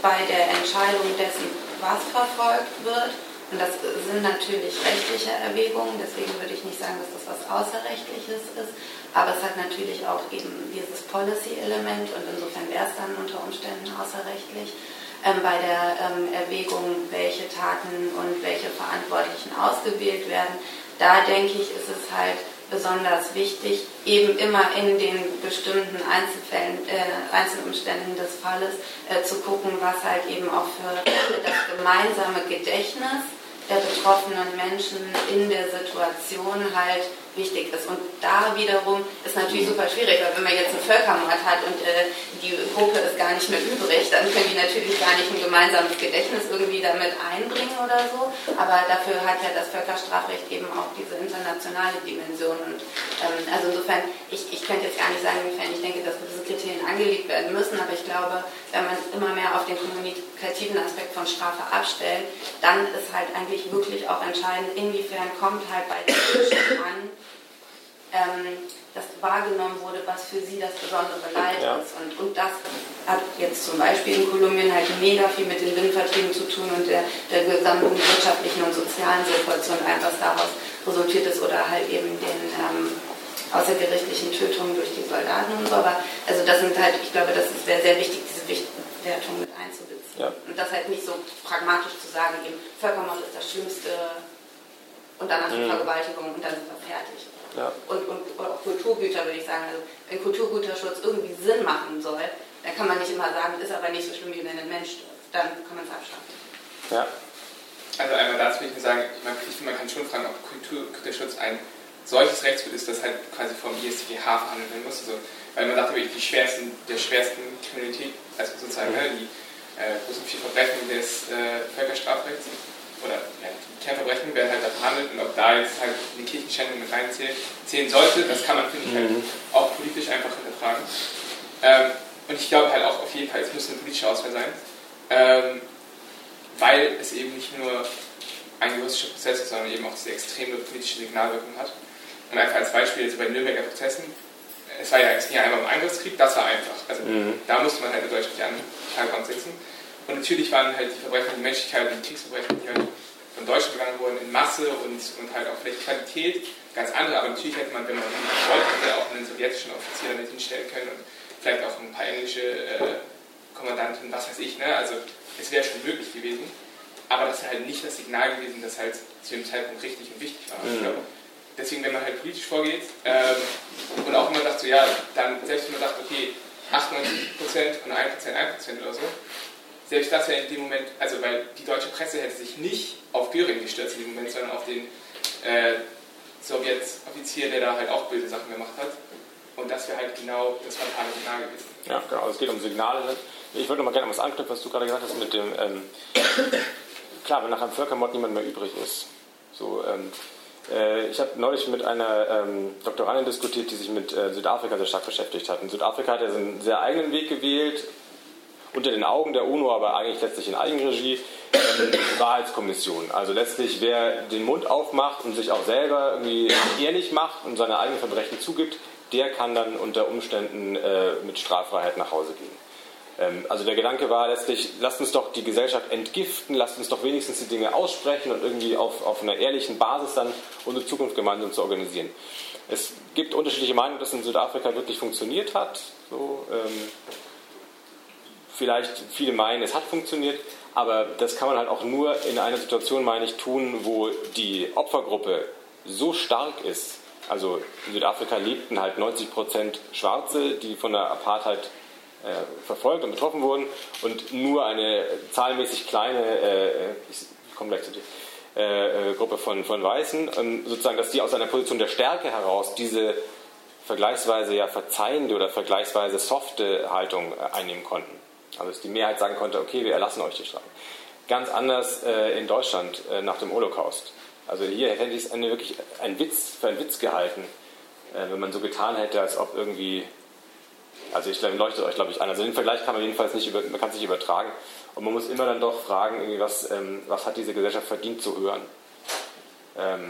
bei der Entscheidung dessen, was verfolgt wird, und das sind natürlich rechtliche Erwägungen, deswegen würde ich nicht sagen, dass das was Außerrechtliches ist, aber es hat natürlich auch eben dieses Policy-Element und insofern wäre es dann unter Umständen außerrechtlich. Ähm, bei der ähm, Erwägung, welche Taten und welche Verantwortlichen ausgewählt werden, da denke ich, ist es halt besonders wichtig, eben immer in den bestimmten Einzelfällen, äh, Einzelumständen des Falles äh, zu gucken, was halt eben auch für das gemeinsame Gedächtnis der betroffenen Menschen in der Situation halt wichtig ist. Und da wiederum ist natürlich super schwierig, weil wenn man jetzt einen Völkermord hat und äh, die Gruppe ist gar nicht mehr übrig, dann können die natürlich gar nicht ein gemeinsames Gedächtnis irgendwie damit einbringen oder so. Aber dafür hat ja das Völkerstrafrecht eben auch diese internationale Dimension. Und ähm, also insofern, ich, ich könnte jetzt gar nicht sagen, inwiefern ich denke, dass diese Kriterien angelegt werden müssen, aber ich glaube, wenn man immer mehr auf den kommunikativen Aspekt von Strafe abstellt, dann ist halt eigentlich wirklich auch entscheidend, inwiefern kommt halt bei den Menschen an, ähm, das wahrgenommen wurde, was für sie das besondere Leid ja. ist. Und, und das hat jetzt zum Beispiel in Kolumbien halt mega viel mit den Binnenvertrieben zu tun und der, der gesamten wirtschaftlichen und sozialen Situation, was daraus resultiert ist oder halt eben den ähm, außergerichtlichen Tötungen durch die Soldaten und so. Aber also das sind halt, ich glaube, das ist sehr, sehr wichtig, diese Wertung mit einzubeziehen. Ja. Und das halt nicht so pragmatisch zu sagen, eben Völkermord ist das Schlimmste und danach die mhm. Vergewaltigung und dann sind wir fertig. Ja. Und, und, auch Kulturgüter würde ich sagen. Also wenn Kulturgüterschutz irgendwie Sinn machen soll, dann kann man nicht immer sagen, ist aber nicht so schlimm, wie wenn ein Mensch stirbt. Dann kann man es abschaffen. Ja. Also einmal dazu will ich nur sagen, man, man kann schon fragen, ob Kulturgüterschutz ein solches Rechtsgut ist, das halt quasi vom ISTGH verhandelt werden muss. Also, weil man sagt, die schwersten, der schwersten Kriminalität, also sozusagen mhm. ne, die äh, großen vier Verbrechen des äh, Völkerstrafrechts oder ja, Kernverbrechen werden halt da verhandelt und ob da jetzt halt die Kirchenschändung mit reinzählen zählen sollte, das kann man, finde ich, halt mhm. auch politisch einfach hinterfragen. Ähm, und ich glaube halt auch auf jeden Fall, es muss eine politische Auswahl sein, ähm, weil es eben nicht nur ein juristischer Prozess ist, sondern eben auch diese extreme politische Signalwirkung hat. Und einfach als Beispiel, also bei Nürnberger Prozessen, es war ja, es ging ja einmal um Angriffskrieg, das war einfach. Also mhm. da musste man halt in Deutschland die Anklagebank sitzen. Und natürlich waren halt die Verbrechen die Menschlichkeit und die Kriegsverbrechen, die halt von Deutschland begangen wurden, in Masse und, und halt auch vielleicht Qualität ganz andere. Aber natürlich hätte man, wenn man wollte, auch einen sowjetischen Offizier damit hinstellen können und vielleicht auch ein paar englische äh, Kommandanten, was weiß ich. Ne? Also es wäre schon möglich gewesen. Aber das ist halt nicht das Signal gewesen, das halt zu dem Zeitpunkt richtig und wichtig war. Mhm. Glaube, deswegen, wenn man halt politisch vorgeht ähm, und auch immer sagt, so ja, dann selbst wenn man sagt, okay, 98% und 1% 1% oder so, selbst das wäre in dem Moment, also weil die deutsche Presse hätte sich nicht auf Göring gestürzt in dem Moment, sondern auf den äh, Sowjetoffizier, der da halt auch böse Sachen gemacht hat. Und das wäre halt genau das fatale Signal gewesen. Ja, genau. Also es geht um Signale. Ich würde noch mal gerne an was anknüpfen, was du gerade gesagt hast mit dem, ähm, klar, wenn nach einem Völkermord niemand mehr übrig ist. So, ähm, äh, ich habe neulich mit einer ähm, Doktorandin diskutiert, die sich mit äh, Südafrika sehr stark beschäftigt hat. Und Südafrika hat ja einen sehr eigenen Weg gewählt, unter den Augen der UNO, aber eigentlich letztlich in Eigenregie, ähm, Wahrheitskommission. Also letztlich, wer den Mund aufmacht und sich auch selber irgendwie ehrlich macht und seine eigenen Verbrechen zugibt, der kann dann unter Umständen äh, mit Straffreiheit nach Hause gehen. Ähm, also der Gedanke war letztlich, lasst uns doch die Gesellschaft entgiften, lasst uns doch wenigstens die Dinge aussprechen und irgendwie auf, auf einer ehrlichen Basis dann unsere Zukunft gemeinsam zu organisieren. Es gibt unterschiedliche Meinungen, dass in Südafrika wirklich funktioniert hat. So, ähm, vielleicht viele meinen, es hat funktioniert, aber das kann man halt auch nur in einer Situation, meine ich, tun, wo die Opfergruppe so stark ist. Also in Südafrika lebten halt 90 Prozent Schwarze, die von der Apartheid äh, verfolgt und betroffen wurden und nur eine zahlenmäßig kleine, äh, ich komme gleich zu dir, äh, äh, Gruppe von, von Weißen, ähm, sozusagen, dass die aus einer Position der Stärke heraus diese vergleichsweise ja verzeihende oder vergleichsweise softe Haltung äh, einnehmen konnten. Also dass die Mehrheit sagen konnte, okay, wir erlassen euch die Strafe. Ganz anders äh, in Deutschland äh, nach dem Holocaust. Also hier hätte ich es eine, wirklich ein Witz, für einen Witz gehalten, äh, wenn man so getan hätte, als ob irgendwie, also ich leuchtet euch, glaube ich, an. Also den Vergleich kann man jedenfalls nicht, über, man kann es übertragen. Und man muss immer dann doch fragen, irgendwie, was, ähm, was hat diese Gesellschaft verdient zu hören. Ähm,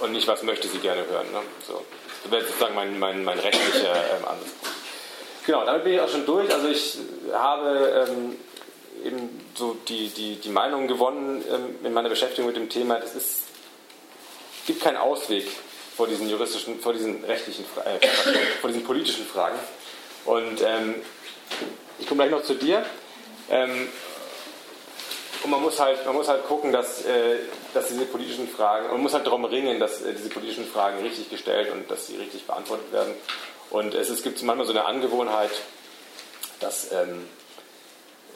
und nicht, was möchte sie gerne hören. Ne? So. Das wäre sozusagen mein, mein, mein rechtlicher ähm, Ansatzpunkt. Genau, damit bin ich auch schon durch. Also ich habe ähm, eben so die, die, die Meinung gewonnen ähm, in meiner Beschäftigung mit dem Thema, es ist, gibt keinen Ausweg vor diesen juristischen, vor diesen rechtlichen, äh, vor diesen politischen Fragen. Und ähm, ich komme gleich noch zu dir. Ähm, und man muss halt, man muss halt gucken, dass, äh, dass diese politischen Fragen, man muss halt darum ringen, dass äh, diese politischen Fragen richtig gestellt und dass sie richtig beantwortet werden. Und es, es gibt manchmal so eine Angewohnheit, dass ähm,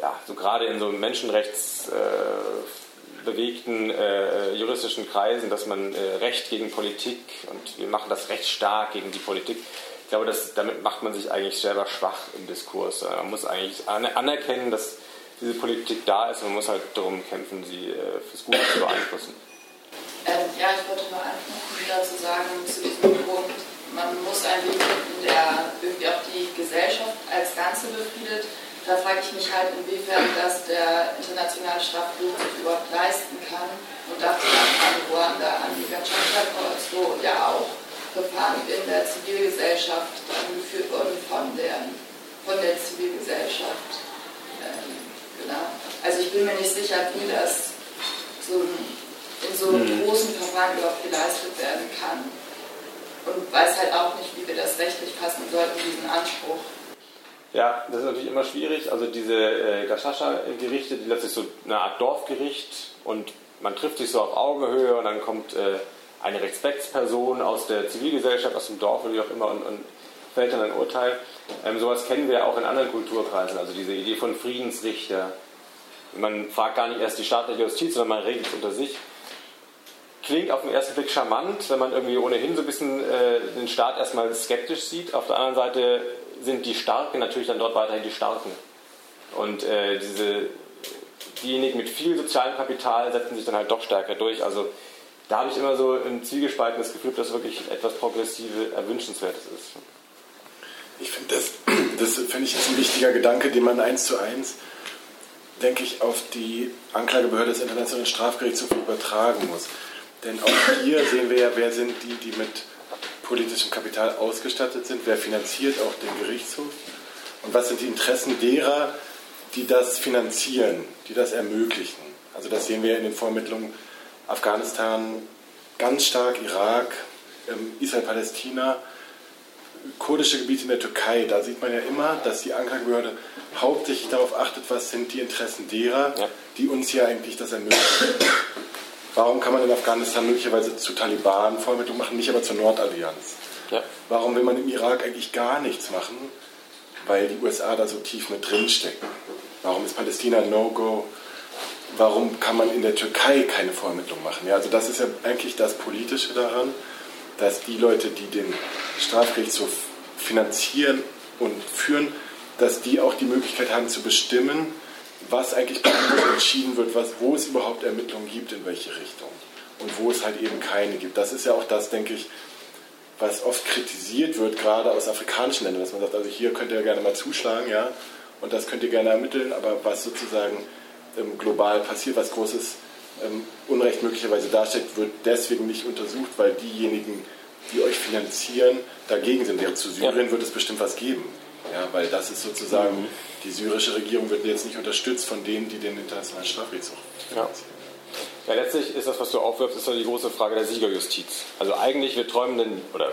ja, so gerade in so menschenrechtsbewegten äh, äh, juristischen Kreisen, dass man äh, Recht gegen Politik und wir machen das Recht stark gegen die Politik. Ich glaube, dass, damit macht man sich eigentlich selber schwach im Diskurs. Man muss eigentlich anerkennen, dass diese Politik da ist. Man muss halt darum kämpfen, sie äh, fürs Gute zu beeinflussen. Ähm, ja, ich wollte nur anknüpfen dazu sagen, zu diesem man muss einen Weg finden, der irgendwie auch die Gesellschaft als Ganze befriedet. Da frage ich mich halt, inwiefern das der internationale Strafgerichtshof überhaupt leisten kann. Und dachte dann an Ruanda, an die wo ja auch Verfahren in der Zivilgesellschaft angeführt wurden von der, von der Zivilgesellschaft. Ähm, Genau. Also ich bin mir nicht sicher, wie das so in so einem mhm. großen Verfahren überhaupt geleistet werden kann. Und weiß halt auch nicht, wie wir das rechtlich fassen sollten, diesen Anspruch. Ja, das ist natürlich immer schwierig. Also diese äh, Gashasha-Gerichte, die letztlich so eine Art Dorfgericht und man trifft sich so auf Augenhöhe und dann kommt äh, eine Respektsperson aus der Zivilgesellschaft, aus dem Dorf oder wie auch immer und, und fällt dann ein Urteil. Ähm, sowas kennen wir auch in anderen Kulturkreisen, also diese Idee von Friedensrichter. Man fragt gar nicht erst die staatliche Justiz, sondern man regelt es unter sich. Klingt auf den ersten Blick charmant, wenn man irgendwie ohnehin so ein bisschen äh, den Staat erstmal skeptisch sieht. Auf der anderen Seite sind die Starken natürlich dann dort weiterhin die Starken. Und äh, diese, diejenigen mit viel sozialem Kapital setzen sich dann halt doch stärker durch. Also da habe ich immer so ein zwiegespaltenes Gefühl, dass wirklich etwas Progressive erwünschenswertes ist. Ich finde, das, das finde ich ist ein wichtiger Gedanke, den man eins zu eins, denke ich, auf die Anklagebehörde des Internationalen Strafgerichtshofs übertragen muss. Denn auch hier sehen wir ja, wer sind die, die mit politischem Kapital ausgestattet sind, wer finanziert auch den Gerichtshof? Und was sind die Interessen derer, die das finanzieren, die das ermöglichen. Also das sehen wir in den Vormittlungen. Afghanistan ganz stark, Irak, ähm, Israel-Palästina kurdische Gebiete in der Türkei, da sieht man ja immer, dass die Anklagebehörde hauptsächlich darauf achtet, was sind die Interessen derer, die uns hier eigentlich das ermöglichen. Warum kann man in Afghanistan möglicherweise zu Taliban Vormittlung machen, nicht aber zur Nordallianz? Ja. Warum will man im Irak eigentlich gar nichts machen? Weil die USA da so tief mit drinstecken. Warum ist Palästina No-Go? Warum kann man in der Türkei keine Vormittlung machen? Ja, also das ist ja eigentlich das Politische daran dass die Leute, die den Strafgerichtshof finanzieren und führen, dass die auch die Möglichkeit haben zu bestimmen, was eigentlich entschieden wird, was, wo es überhaupt Ermittlungen gibt, in welche Richtung und wo es halt eben keine gibt. Das ist ja auch das, denke ich, was oft kritisiert wird, gerade aus afrikanischen Ländern, dass man sagt, also hier könnt ihr gerne mal zuschlagen, ja, und das könnt ihr gerne ermitteln, aber was sozusagen ähm, global passiert, was Großes ähm, Unrecht möglicherweise darstellt, wird deswegen nicht untersucht, weil diejenigen, die euch finanzieren, dagegen sind. Während zu Syrien ja. wird es bestimmt was geben. Ja, weil das ist sozusagen, die syrische Regierung wird jetzt nicht unterstützt von denen, die den internationalen Strafgerichtshof. Ja. ja. letztlich ist das, was du aufwirfst, ist die große Frage der Siegerjustiz. Also eigentlich, wir träumen den, oder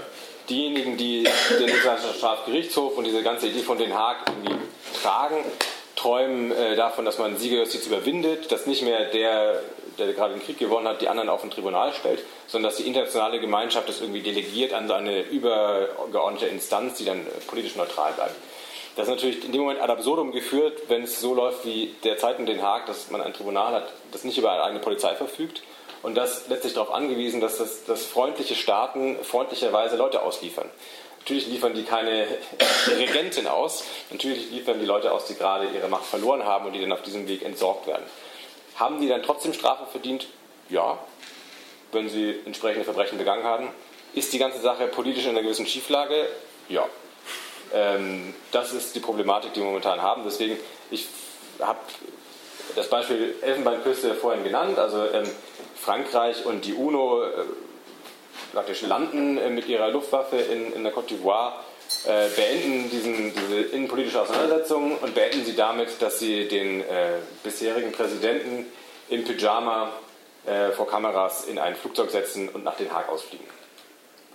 diejenigen, die den internationalen Strafgerichtshof und diese ganze Idee von Den Haag irgendwie tragen, träumen äh, davon, dass man Siegerjustiz überwindet, dass nicht mehr der der gerade den Krieg gewonnen hat, die anderen auf ein Tribunal stellt, sondern dass die internationale Gemeinschaft das irgendwie delegiert an eine übergeordnete Instanz, die dann politisch neutral bleibt. Das ist natürlich in dem Moment ad absurdum geführt, wenn es so läuft wie derzeit in Den Haag, dass man ein Tribunal hat, das nicht über eine eigene Polizei verfügt und das letztlich darauf angewiesen, dass, das, dass freundliche Staaten freundlicherweise Leute ausliefern. Natürlich liefern die keine Regentin aus, natürlich liefern die Leute aus, die gerade ihre Macht verloren haben und die dann auf diesem Weg entsorgt werden. Haben die dann trotzdem Strafe verdient? Ja, wenn sie entsprechende Verbrechen begangen haben. Ist die ganze Sache politisch in einer gewissen Schieflage? Ja. Ähm, das ist die Problematik, die wir momentan haben. Deswegen, ich habe das Beispiel Elfenbeinküste vorhin genannt. Also ähm, Frankreich und die UNO äh, praktisch landen äh, mit ihrer Luftwaffe in, in der Côte d'Ivoire, äh, beenden diesen, diese innenpolitische Auseinandersetzung und beenden sie damit, dass sie den äh, bisherigen Präsidenten im Pyjama äh, vor Kameras in ein Flugzeug setzen und nach Den Haag ausfliegen.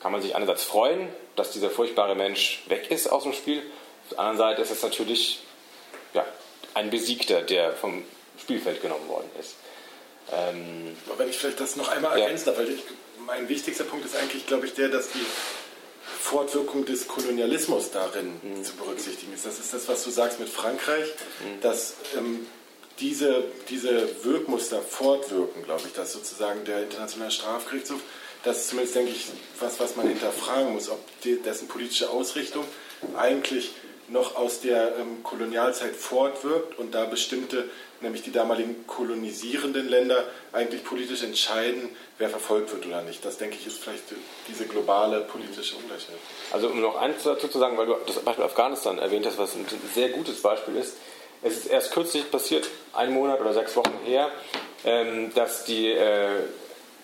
Kann man sich einerseits freuen, dass dieser furchtbare Mensch weg ist aus dem Spiel, auf der anderen Seite ist es natürlich ja, ein Besiegter, der vom Spielfeld genommen worden ist. Ähm, wenn ich vielleicht das noch einmal ergänzen darf, weil ich, mein wichtigster Punkt ist eigentlich, glaube ich, der, dass die Fortwirkung des Kolonialismus darin mhm. zu berücksichtigen ist. Das ist das, was du sagst mit Frankreich, mhm. dass ähm, diese, diese Wirkmuster fortwirken, glaube ich, dass sozusagen der Internationale Strafgerichtshof, das ist zumindest, denke ich, was, was man hinterfragen muss, ob die, dessen politische Ausrichtung eigentlich noch aus der ähm, Kolonialzeit fortwirkt und da bestimmte, nämlich die damaligen kolonisierenden Länder, eigentlich politisch entscheiden, wer verfolgt wird oder nicht. Das, denke ich, ist vielleicht diese globale politische Ungleichheit. Also um noch eins dazu zu sagen, weil du das Beispiel Afghanistan erwähnt hast, was ein sehr gutes Beispiel ist. Es ist erst kürzlich passiert, einen Monat oder sechs Wochen her, ähm, dass die äh,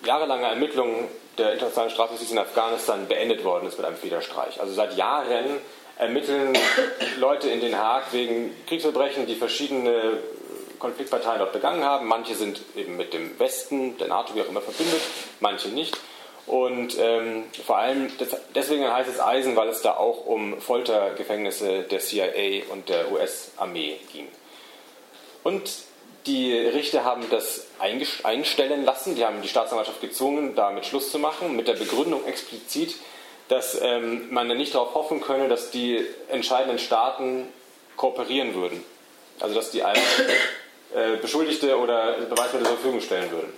jahrelange Ermittlung der internationalen Strafjustiz in Afghanistan beendet worden ist mit einem Federstreich. Also seit Jahren ermitteln Leute in Den Haag wegen Kriegsverbrechen, die verschiedene Konfliktparteien dort begangen haben. Manche sind eben mit dem Westen, der NATO, wie auch immer, verbündet, manche nicht. Und ähm, vor allem deswegen heißt es Eisen, weil es da auch um Foltergefängnisse der CIA und der US-Armee ging. Und die Richter haben das einstellen lassen, die haben die Staatsanwaltschaft gezwungen, damit Schluss zu machen, mit der Begründung explizit, dass ähm, man nicht darauf hoffen könne, dass die entscheidenden Staaten kooperieren würden. Also dass die einem äh, Beschuldigte oder Beweismittel zur Verfügung stellen würden.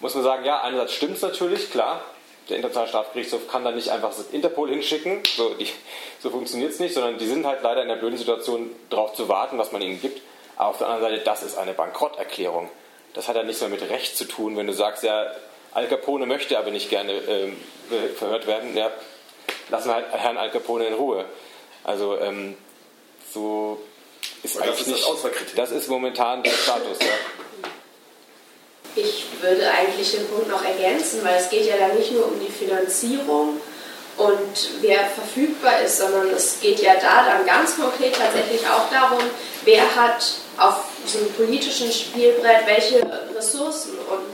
Muss man sagen, ja, einerseits stimmt es natürlich, klar. Der Internationale Strafgerichtshof kann da nicht einfach das Interpol hinschicken, so, so funktioniert es nicht, sondern die sind halt leider in der blöden Situation, darauf zu warten, was man ihnen gibt. Aber auf der anderen Seite, das ist eine Bankrotterklärung. Das hat ja nichts mehr mit Recht zu tun, wenn du sagst, ja, Al Capone möchte aber nicht gerne ähm, verhört werden. Ja, lassen wir halt Herrn Al Capone in Ruhe. Also ähm, so ist Weil eigentlich das ist nicht. Das, das ist momentan der Status. Ja. Ich würde eigentlich den Punkt noch ergänzen, weil es geht ja dann nicht nur um die Finanzierung und wer verfügbar ist, sondern es geht ja da dann ganz konkret tatsächlich auch darum, wer hat auf so einem politischen Spielbrett welche Ressourcen und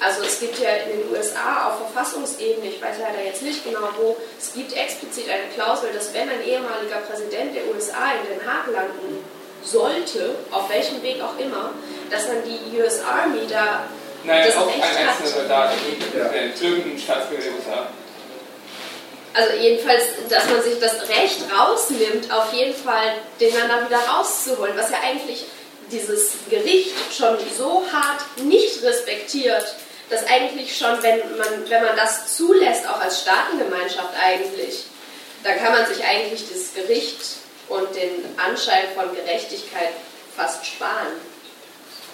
also es gibt ja in den USA auf Verfassungsebene, ich weiß leider jetzt nicht genau wo, es gibt explizit eine Klausel, dass wenn ein ehemaliger Präsident der USA in Den Haag landen sollte, auf welchem Weg auch immer, dass dann die US Army da Nein, das auch Recht ein einzelner Soldat, irgendein Staatsbürger der USA. Also jedenfalls, dass man sich das Recht rausnimmt, auf jeden Fall den dann da wieder rauszuholen, was ja eigentlich dieses Gericht schon so hart nicht respektiert, dass eigentlich schon, wenn man, wenn man das zulässt, auch als Staatengemeinschaft eigentlich, dann kann man sich eigentlich das Gericht und den Anschein von Gerechtigkeit fast sparen.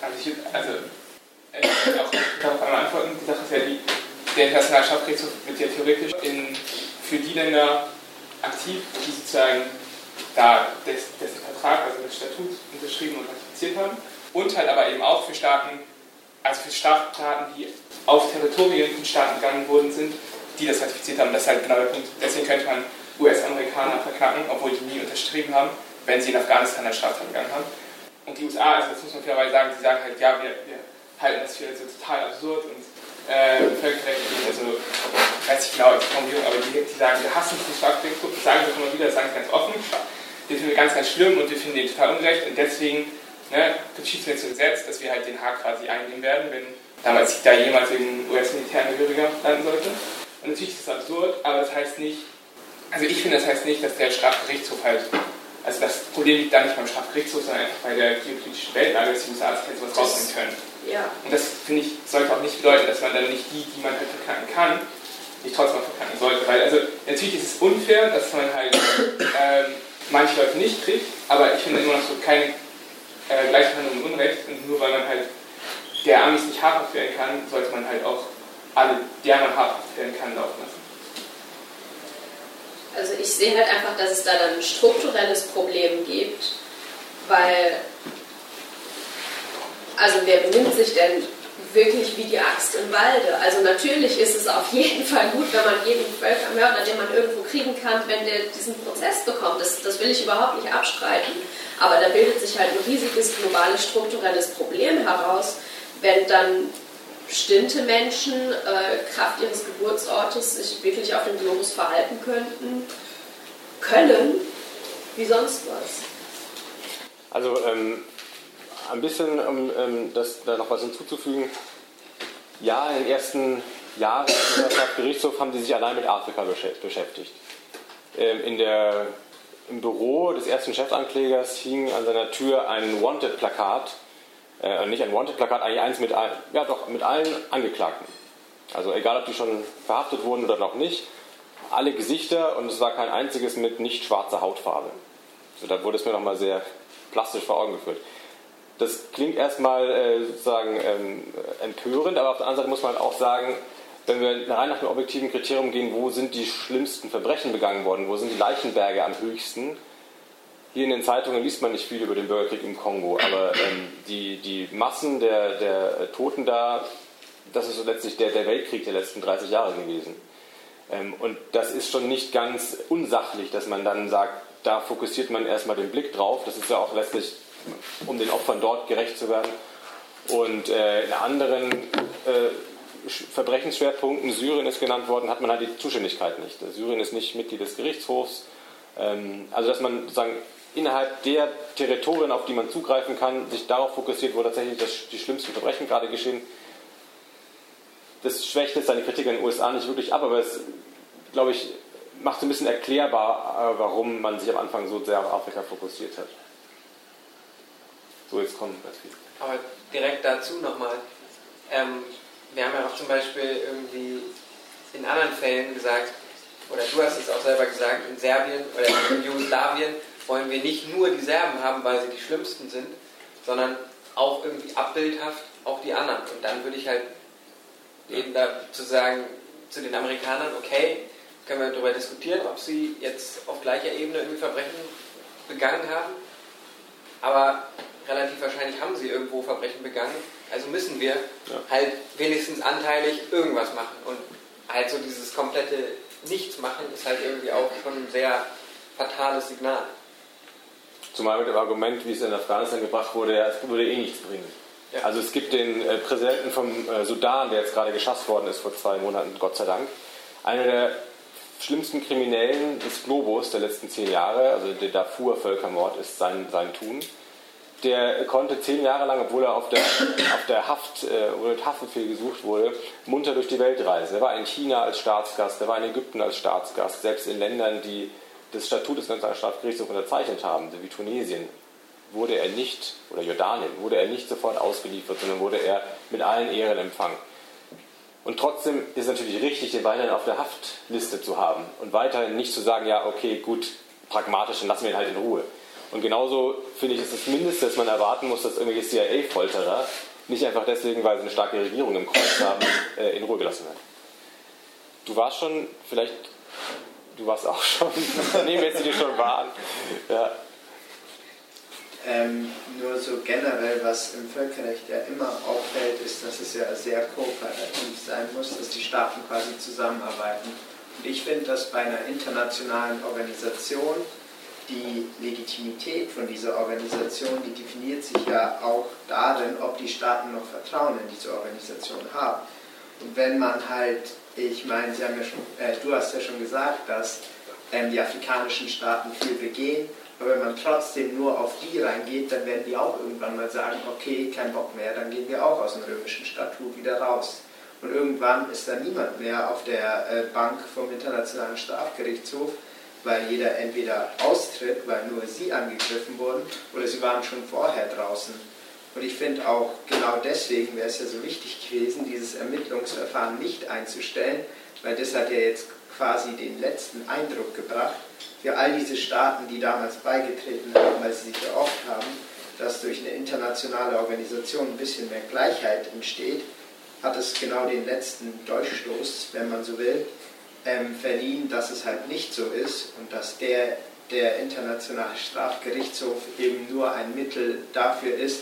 Also, ich, also äh, auch darauf einmal antworten, die Sache ist ja die, der Internationale Strafgerichtshof wird ja theoretisch in, für die Länder aktiv, die sozusagen da des, dessen Vertrag, also das Statut unterschrieben und ratifiziert haben. Und halt aber eben auch für Staaten, also für Staaten, die auf Territorien von Staaten gegangen worden sind, die das ratifiziert haben. Das ist halt genau der Punkt. Deswegen könnte man US-Amerikaner verknacken, obwohl die nie unterschrieben haben, wenn sie in Afghanistan eine Straftat begangen haben. Und die USA, also das muss man fairerweise sagen, die sagen halt, ja, wir, wir halten das für so total absurd und äh, völkerrechtlich, also ich weiß nicht genau die Formulierung, aber die, die sagen, wir hassen den Strafgerichtshof, das sagen sie immer wieder, das sagen sie ganz offen den finden wir ganz, ganz schlimm und wir finden den total ungerecht und deswegen ne, jetzt Gesetz, dass wir halt den Haag quasi einnehmen werden, wenn damals da jemals ein US-Militärangehöriger landen sollte. Und natürlich ist das absurd, aber das heißt nicht, also ich finde, das heißt nicht, dass der Strafgerichtshof halt, also das Problem liegt da nicht beim Strafgerichtshof, sondern einfach bei der geopolitischen Weltlage, dass die USA sich halt sowas rausnehmen können. Ja. Und das, finde ich, sollte auch nicht bedeuten, dass man dann nicht die, die man halt verknacken kann, nicht trotzdem verknacken sollte. Weil, also, natürlich ist es unfair, dass man halt ähm, manche Leute nicht kriegt, aber ich finde immer noch so keine äh, Gleichbehandlung und Unrecht und nur weil man halt der Amis nicht habhaft werden kann, sollte man halt auch alle, der man habhaft werden kann, laufen lassen. Also ich sehe halt einfach, dass es da dann ein strukturelles Problem gibt, weil, also wer benimmt sich denn wirklich wie die Axt im Walde. Also natürlich ist es auf jeden Fall gut, wenn man jeden Völkermörder, den man irgendwo kriegen kann, wenn der diesen Prozess bekommt. Das, das will ich überhaupt nicht abstreiten. Aber da bildet sich halt ein riesiges globales strukturelles Problem heraus, wenn dann bestimmte Menschen äh, Kraft ihres Geburtsortes sich wirklich auf dem Globus verhalten könnten, können, wie sonst was. Also ähm, ein bisschen, um ähm, das, da noch was hinzuzufügen. Ja, in den ersten Jahren im Gerichtshof haben sie sich allein mit Afrika beschäftigt. Ähm, in der, Im Büro des ersten Chefanklägers hing an seiner Tür ein Wanted-Plakat, äh, nicht ein Wanted-Plakat, eigentlich eins mit, ja, doch, mit allen Angeklagten. Also egal, ob die schon verhaftet wurden oder noch nicht, alle Gesichter und es war kein einziges mit nicht schwarzer Hautfarbe. Also da wurde es mir nochmal sehr plastisch vor Augen geführt das klingt erstmal äh, sozusagen ähm, empörend, aber auf der anderen Seite muss man auch sagen, wenn wir rein nach dem objektiven Kriterium gehen, wo sind die schlimmsten Verbrechen begangen worden, wo sind die Leichenberge am höchsten, hier in den Zeitungen liest man nicht viel über den Bürgerkrieg im Kongo, aber ähm, die, die Massen der, der Toten da, das ist so letztlich der, der Weltkrieg der letzten 30 Jahre gewesen. Ähm, und das ist schon nicht ganz unsachlich, dass man dann sagt, da fokussiert man erstmal den Blick drauf. Das ist ja auch letztlich um den Opfern dort gerecht zu werden. Und äh, in anderen äh, Verbrechensschwerpunkten, Syrien ist genannt worden, hat man halt die Zuständigkeit nicht. Syrien ist nicht Mitglied des Gerichtshofs. Ähm, also dass man sozusagen innerhalb der Territorien, auf die man zugreifen kann, sich darauf fokussiert, wo tatsächlich das, die schlimmsten Verbrechen gerade geschehen. Das schwächt jetzt seine Kritik an den USA nicht wirklich ab, aber es, glaube ich, macht so ein bisschen erklärbar, äh, warum man sich am Anfang so sehr auf Afrika fokussiert hat. So, jetzt kommt ganz. Aber direkt dazu nochmal. Ähm, wir haben ja auch zum Beispiel irgendwie in anderen Fällen gesagt, oder du hast es auch selber gesagt, in Serbien oder in Jugoslawien wollen wir nicht nur die Serben haben, weil sie die schlimmsten sind, sondern auch irgendwie abbildhaft auch die anderen. Und dann würde ich halt eben dazu sagen, zu den Amerikanern, okay, können wir darüber diskutieren, ob sie jetzt auf gleicher Ebene irgendwie Verbrechen begangen haben. Aber relativ wahrscheinlich haben sie irgendwo Verbrechen begangen. Also müssen wir ja. halt wenigstens anteilig irgendwas machen. Und halt so dieses komplette Nichts machen ist halt irgendwie auch schon ein sehr fatales Signal. Zumal mit dem Argument, wie es in Afghanistan gebracht wurde, ja, es würde eh nichts bringen. Ja. Also es gibt den äh, Präsidenten vom äh, Sudan, der jetzt gerade geschafft worden ist vor zwei Monaten, Gott sei Dank. Einer der schlimmsten Kriminellen des Globus der letzten zehn Jahre, also der Darfur-Völkermord, ist sein, sein Tun der konnte zehn Jahre lang, obwohl er auf der, auf der Haft, äh, oder mit Haftbefehl gesucht wurde, munter durch die Welt reisen. Er war in China als Staatsgast, er war in Ägypten als Staatsgast, selbst in Ländern, die das Statut des Nationalstaatsgerichtshofs unterzeichnet haben, wie Tunesien, wurde er nicht, oder Jordanien, wurde er nicht sofort ausgeliefert, sondern wurde er mit allen Ehren empfangen. Und trotzdem ist es natürlich richtig, den weiterhin auf der Haftliste zu haben und weiterhin nicht zu sagen, ja, okay, gut, pragmatisch, dann lassen wir ihn halt in Ruhe. Und genauso finde ich, ist das Mindeste, dass man erwarten muss, dass irgendwelche CIA-Folterer nicht einfach deswegen, weil sie eine starke Regierung im Kreuz haben, äh, in Ruhe gelassen werden. Du warst schon, vielleicht, du warst auch schon, nehmen jetzt die schon waren. Ja. Ähm, nur so generell, was im Völkerrecht ja immer auffällt, ist, dass es ja sehr kooperativ sein muss, dass die Staaten quasi zusammenarbeiten. Und ich finde, dass bei einer internationalen Organisation die Legitimität von dieser Organisation, die definiert sich ja auch darin, ob die Staaten noch Vertrauen in diese Organisation haben. Und wenn man halt, ich meine, ja äh, du hast ja schon gesagt, dass ähm, die afrikanischen Staaten viel begehen, aber wenn man trotzdem nur auf die reingeht, dann werden die auch irgendwann mal sagen, okay, kein Bock mehr, dann gehen wir auch aus dem römischen Statut wieder raus. Und irgendwann ist da niemand mehr auf der äh, Bank vom Internationalen Strafgerichtshof, weil jeder entweder austritt, weil nur sie angegriffen wurden, oder sie waren schon vorher draußen. Und ich finde auch genau deswegen wäre es ja so wichtig gewesen, dieses Ermittlungsverfahren nicht einzustellen, weil das hat ja jetzt quasi den letzten Eindruck gebracht für all diese Staaten, die damals beigetreten haben, weil sie sich erhofft haben, dass durch eine internationale Organisation ein bisschen mehr Gleichheit entsteht, hat es genau den letzten Durchstoß, wenn man so will, ähm, verliehen, dass es halt nicht so ist und dass der, der internationale Strafgerichtshof eben nur ein Mittel dafür ist,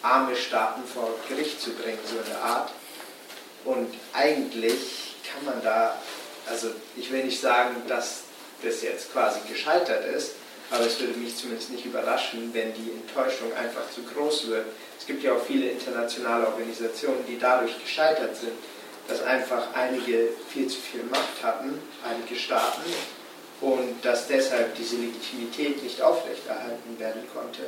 arme Staaten vor Gericht zu bringen, so eine Art. Und eigentlich kann man da, also ich will nicht sagen, dass das jetzt quasi gescheitert ist, aber es würde mich zumindest nicht überraschen, wenn die Enttäuschung einfach zu groß wird. Es gibt ja auch viele internationale Organisationen, die dadurch gescheitert sind, dass einfach einige viel zu viel Macht hatten, einige Staaten, und dass deshalb diese Legitimität nicht aufrechterhalten werden konnte.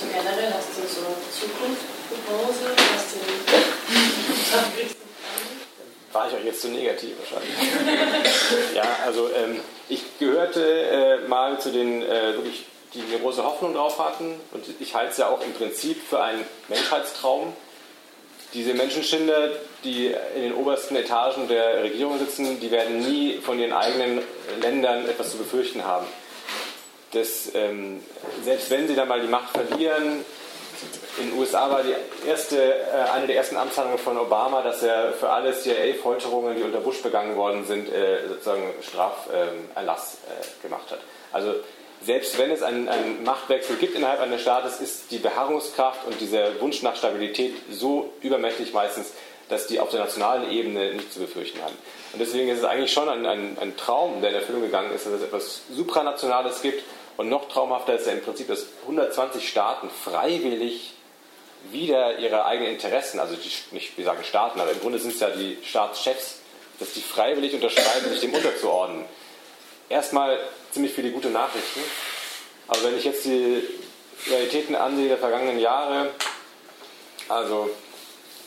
So generell hast du so War ich euch jetzt zu negativ wahrscheinlich. ja, also ähm, ich gehörte äh, mal zu den äh, wirklich, die eine große Hoffnung drauf hatten und ich halte es ja auch im Prinzip für einen Menschheitstraum. Diese Menschenschinder, die in den obersten Etagen der Regierung sitzen, die werden nie von ihren eigenen Ländern etwas zu befürchten haben. Das, ähm, selbst wenn sie dann mal die Macht verlieren, in den USA war die erste, äh, eine der ersten Amtshandlungen von Obama, dass er für alle CIA-Folterungen, die unter Bush begangen worden sind, äh, sozusagen Straferlass äh, gemacht hat. Also selbst wenn es einen, einen, Machtwechsel gibt innerhalb eines Staates, ist die Beharrungskraft und dieser Wunsch nach Stabilität so übermächtig meistens, dass die auf der nationalen Ebene nicht zu befürchten haben. Und deswegen ist es eigentlich schon ein, ein, ein Traum, der in Erfüllung gegangen ist, dass es etwas Supranationales gibt. Und noch traumhafter ist ja im Prinzip, dass 120 Staaten freiwillig wieder ihre eigenen Interessen, also die, nicht, wir sagen Staaten, aber im Grunde sind es ja die Staatschefs, dass die freiwillig unterschreiben, sich dem unterzuordnen. Erstmal ziemlich viele gute Nachrichten, aber wenn ich jetzt die Realitäten ansehe der vergangenen Jahre, also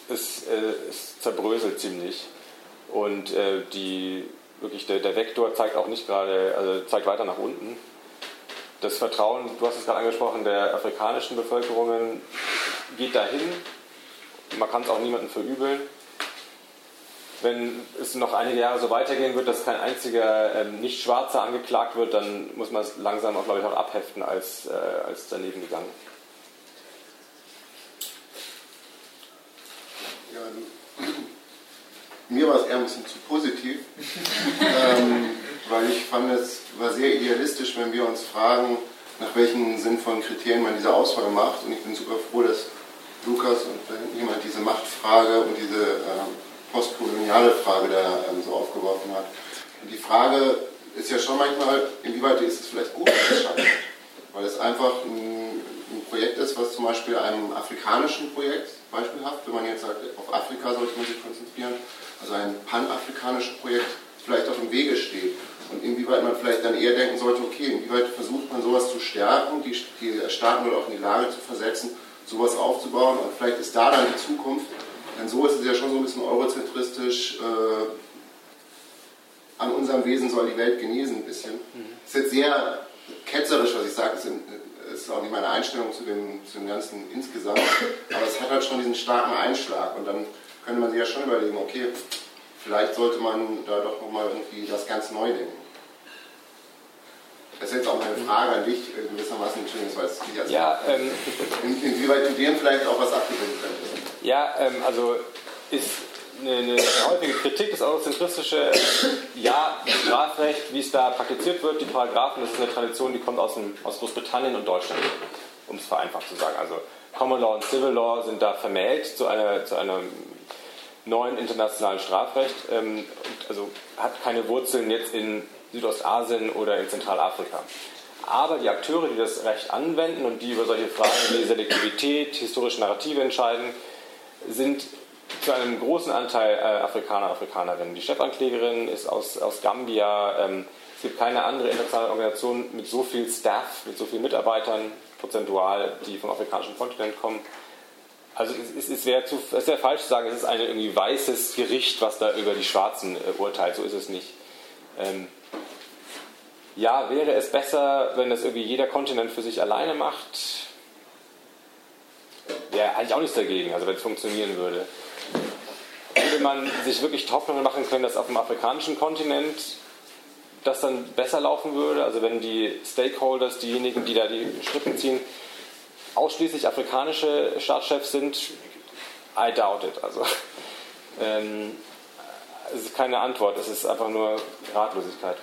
es, äh, es zerbröselt ziemlich. Und äh, die, wirklich der, der Vektor zeigt auch nicht gerade, also zeigt weiter nach unten das Vertrauen, du hast es gerade angesprochen, der afrikanischen Bevölkerungen geht dahin. Man kann es auch niemandem verübeln. Wenn es noch einige Jahre so weitergehen wird, dass kein einziger ähm, Nicht-Schwarzer angeklagt wird, dann muss man es langsam auch, glaube ich, auch abheften als, äh, als daneben gegangen. Ja, mir war es eher ein bisschen zu positiv, ähm, weil ich fand, es war sehr idealistisch, wenn wir uns fragen, nach welchen sinnvollen Kriterien man diese Auswahl macht. Und ich bin super froh, dass Lukas und jemand diese Machtfrage und diese ähm, postkoloniale Frage da ähm, so aufgeworfen hat. Und die Frage ist ja schon manchmal, inwieweit ist es vielleicht gut, dass es scheitert. Weil es einfach ein, ein, Projekt ist, was zum Beispiel einem afrikanischen Projekt, beispielhaft, wenn man jetzt sagt, auf Afrika sollte man sich konzentrieren, also ein panafrikanisches Projekt vielleicht auf dem Wege steht. Und inwieweit man vielleicht dann eher denken sollte, okay, inwieweit versucht man sowas zu stärken, die, die Staaten auch in die Lage zu versetzen, sowas aufzubauen. Und vielleicht ist da dann die Zukunft. Denn so ist es ja schon so ein bisschen eurozentristisch. Äh, an unserem Wesen soll die Welt genesen ein bisschen. Mhm. ist jetzt sehr ketzerisch, was ich sage. Es ist auch nicht meine Einstellung zu dem, zu dem Ganzen insgesamt. Aber es hat halt schon diesen starken Einschlag. Und dann könnte man sich ja schon überlegen, okay, vielleicht sollte man da doch nochmal irgendwie das ganz neu denken. Das ist jetzt auch meine Frage an dich, gewissermaßen, Entschuldigung, das war jetzt ja, ähm, in, Inwieweit du dem vielleicht auch was abgewinnen könntest? Ja, ähm, also ist eine, eine, häufige Kritik, das eurozentristische, ja, Strafrecht, wie es da praktiziert wird, die Paragraphen, das ist eine Tradition, die kommt aus, dem, aus Großbritannien und Deutschland, um es vereinfacht zu sagen. Also Common Law und Civil Law sind da vermählt zu einer, zu einer neuen internationalen Strafrecht, ähm, also hat keine Wurzeln jetzt in Südostasien oder in Zentralafrika. Aber die Akteure, die das Recht anwenden und die über solche Fragen wie Selektivität, historische Narrative entscheiden, sind zu einem großen Anteil äh, Afrikaner, Afrikanerinnen. Die Chefanklägerin ist aus, aus Gambia. Ähm, es gibt keine andere internationale Organisation mit so viel Staff, mit so vielen Mitarbeitern prozentual, die vom afrikanischen Kontinent kommen. Also es, es, es wäre falsch zu sagen, es ist ein irgendwie weißes Gericht, was da über die Schwarzen äh, urteilt. So ist es nicht. Ähm, ja, wäre es besser, wenn das irgendwie jeder Kontinent für sich alleine macht? Wäre eigentlich auch nichts dagegen, also wenn es funktionieren würde. Würde man sich wirklich Hoffnungen machen können, dass auf dem afrikanischen Kontinent das dann besser laufen würde? Also wenn die Stakeholders, diejenigen, die da die Strippen ziehen, ausschließlich afrikanische Staatschefs sind? I doubt it. Also, ähm, es ist keine Antwort, es ist einfach nur Ratlosigkeit.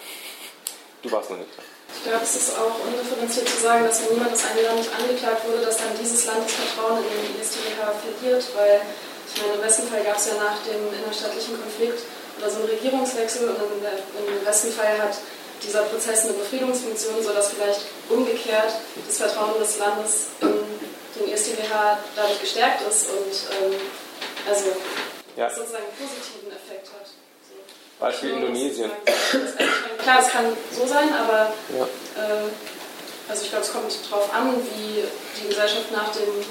Du warst noch nicht dran. Ich glaube, es ist auch undifferenziert zu sagen, dass wenn niemand aus einem Land angeklagt wurde, dass dann dieses Land das Vertrauen in den ISTGH verliert, weil ich meine, im besten Fall gab es ja nach dem innerstaatlichen Konflikt oder so einen Regierungswechsel und im besten Fall hat dieser Prozess eine Befriedungsfunktion, sodass vielleicht umgekehrt das Vertrauen des Landes in den ISTGH dadurch gestärkt ist und ähm, also ja. sozusagen positiven. Beispiel Indonesien. Klar, es kann so sein, aber ja. äh, also ich glaube, es kommt darauf an, wie die Gesellschaft nach dem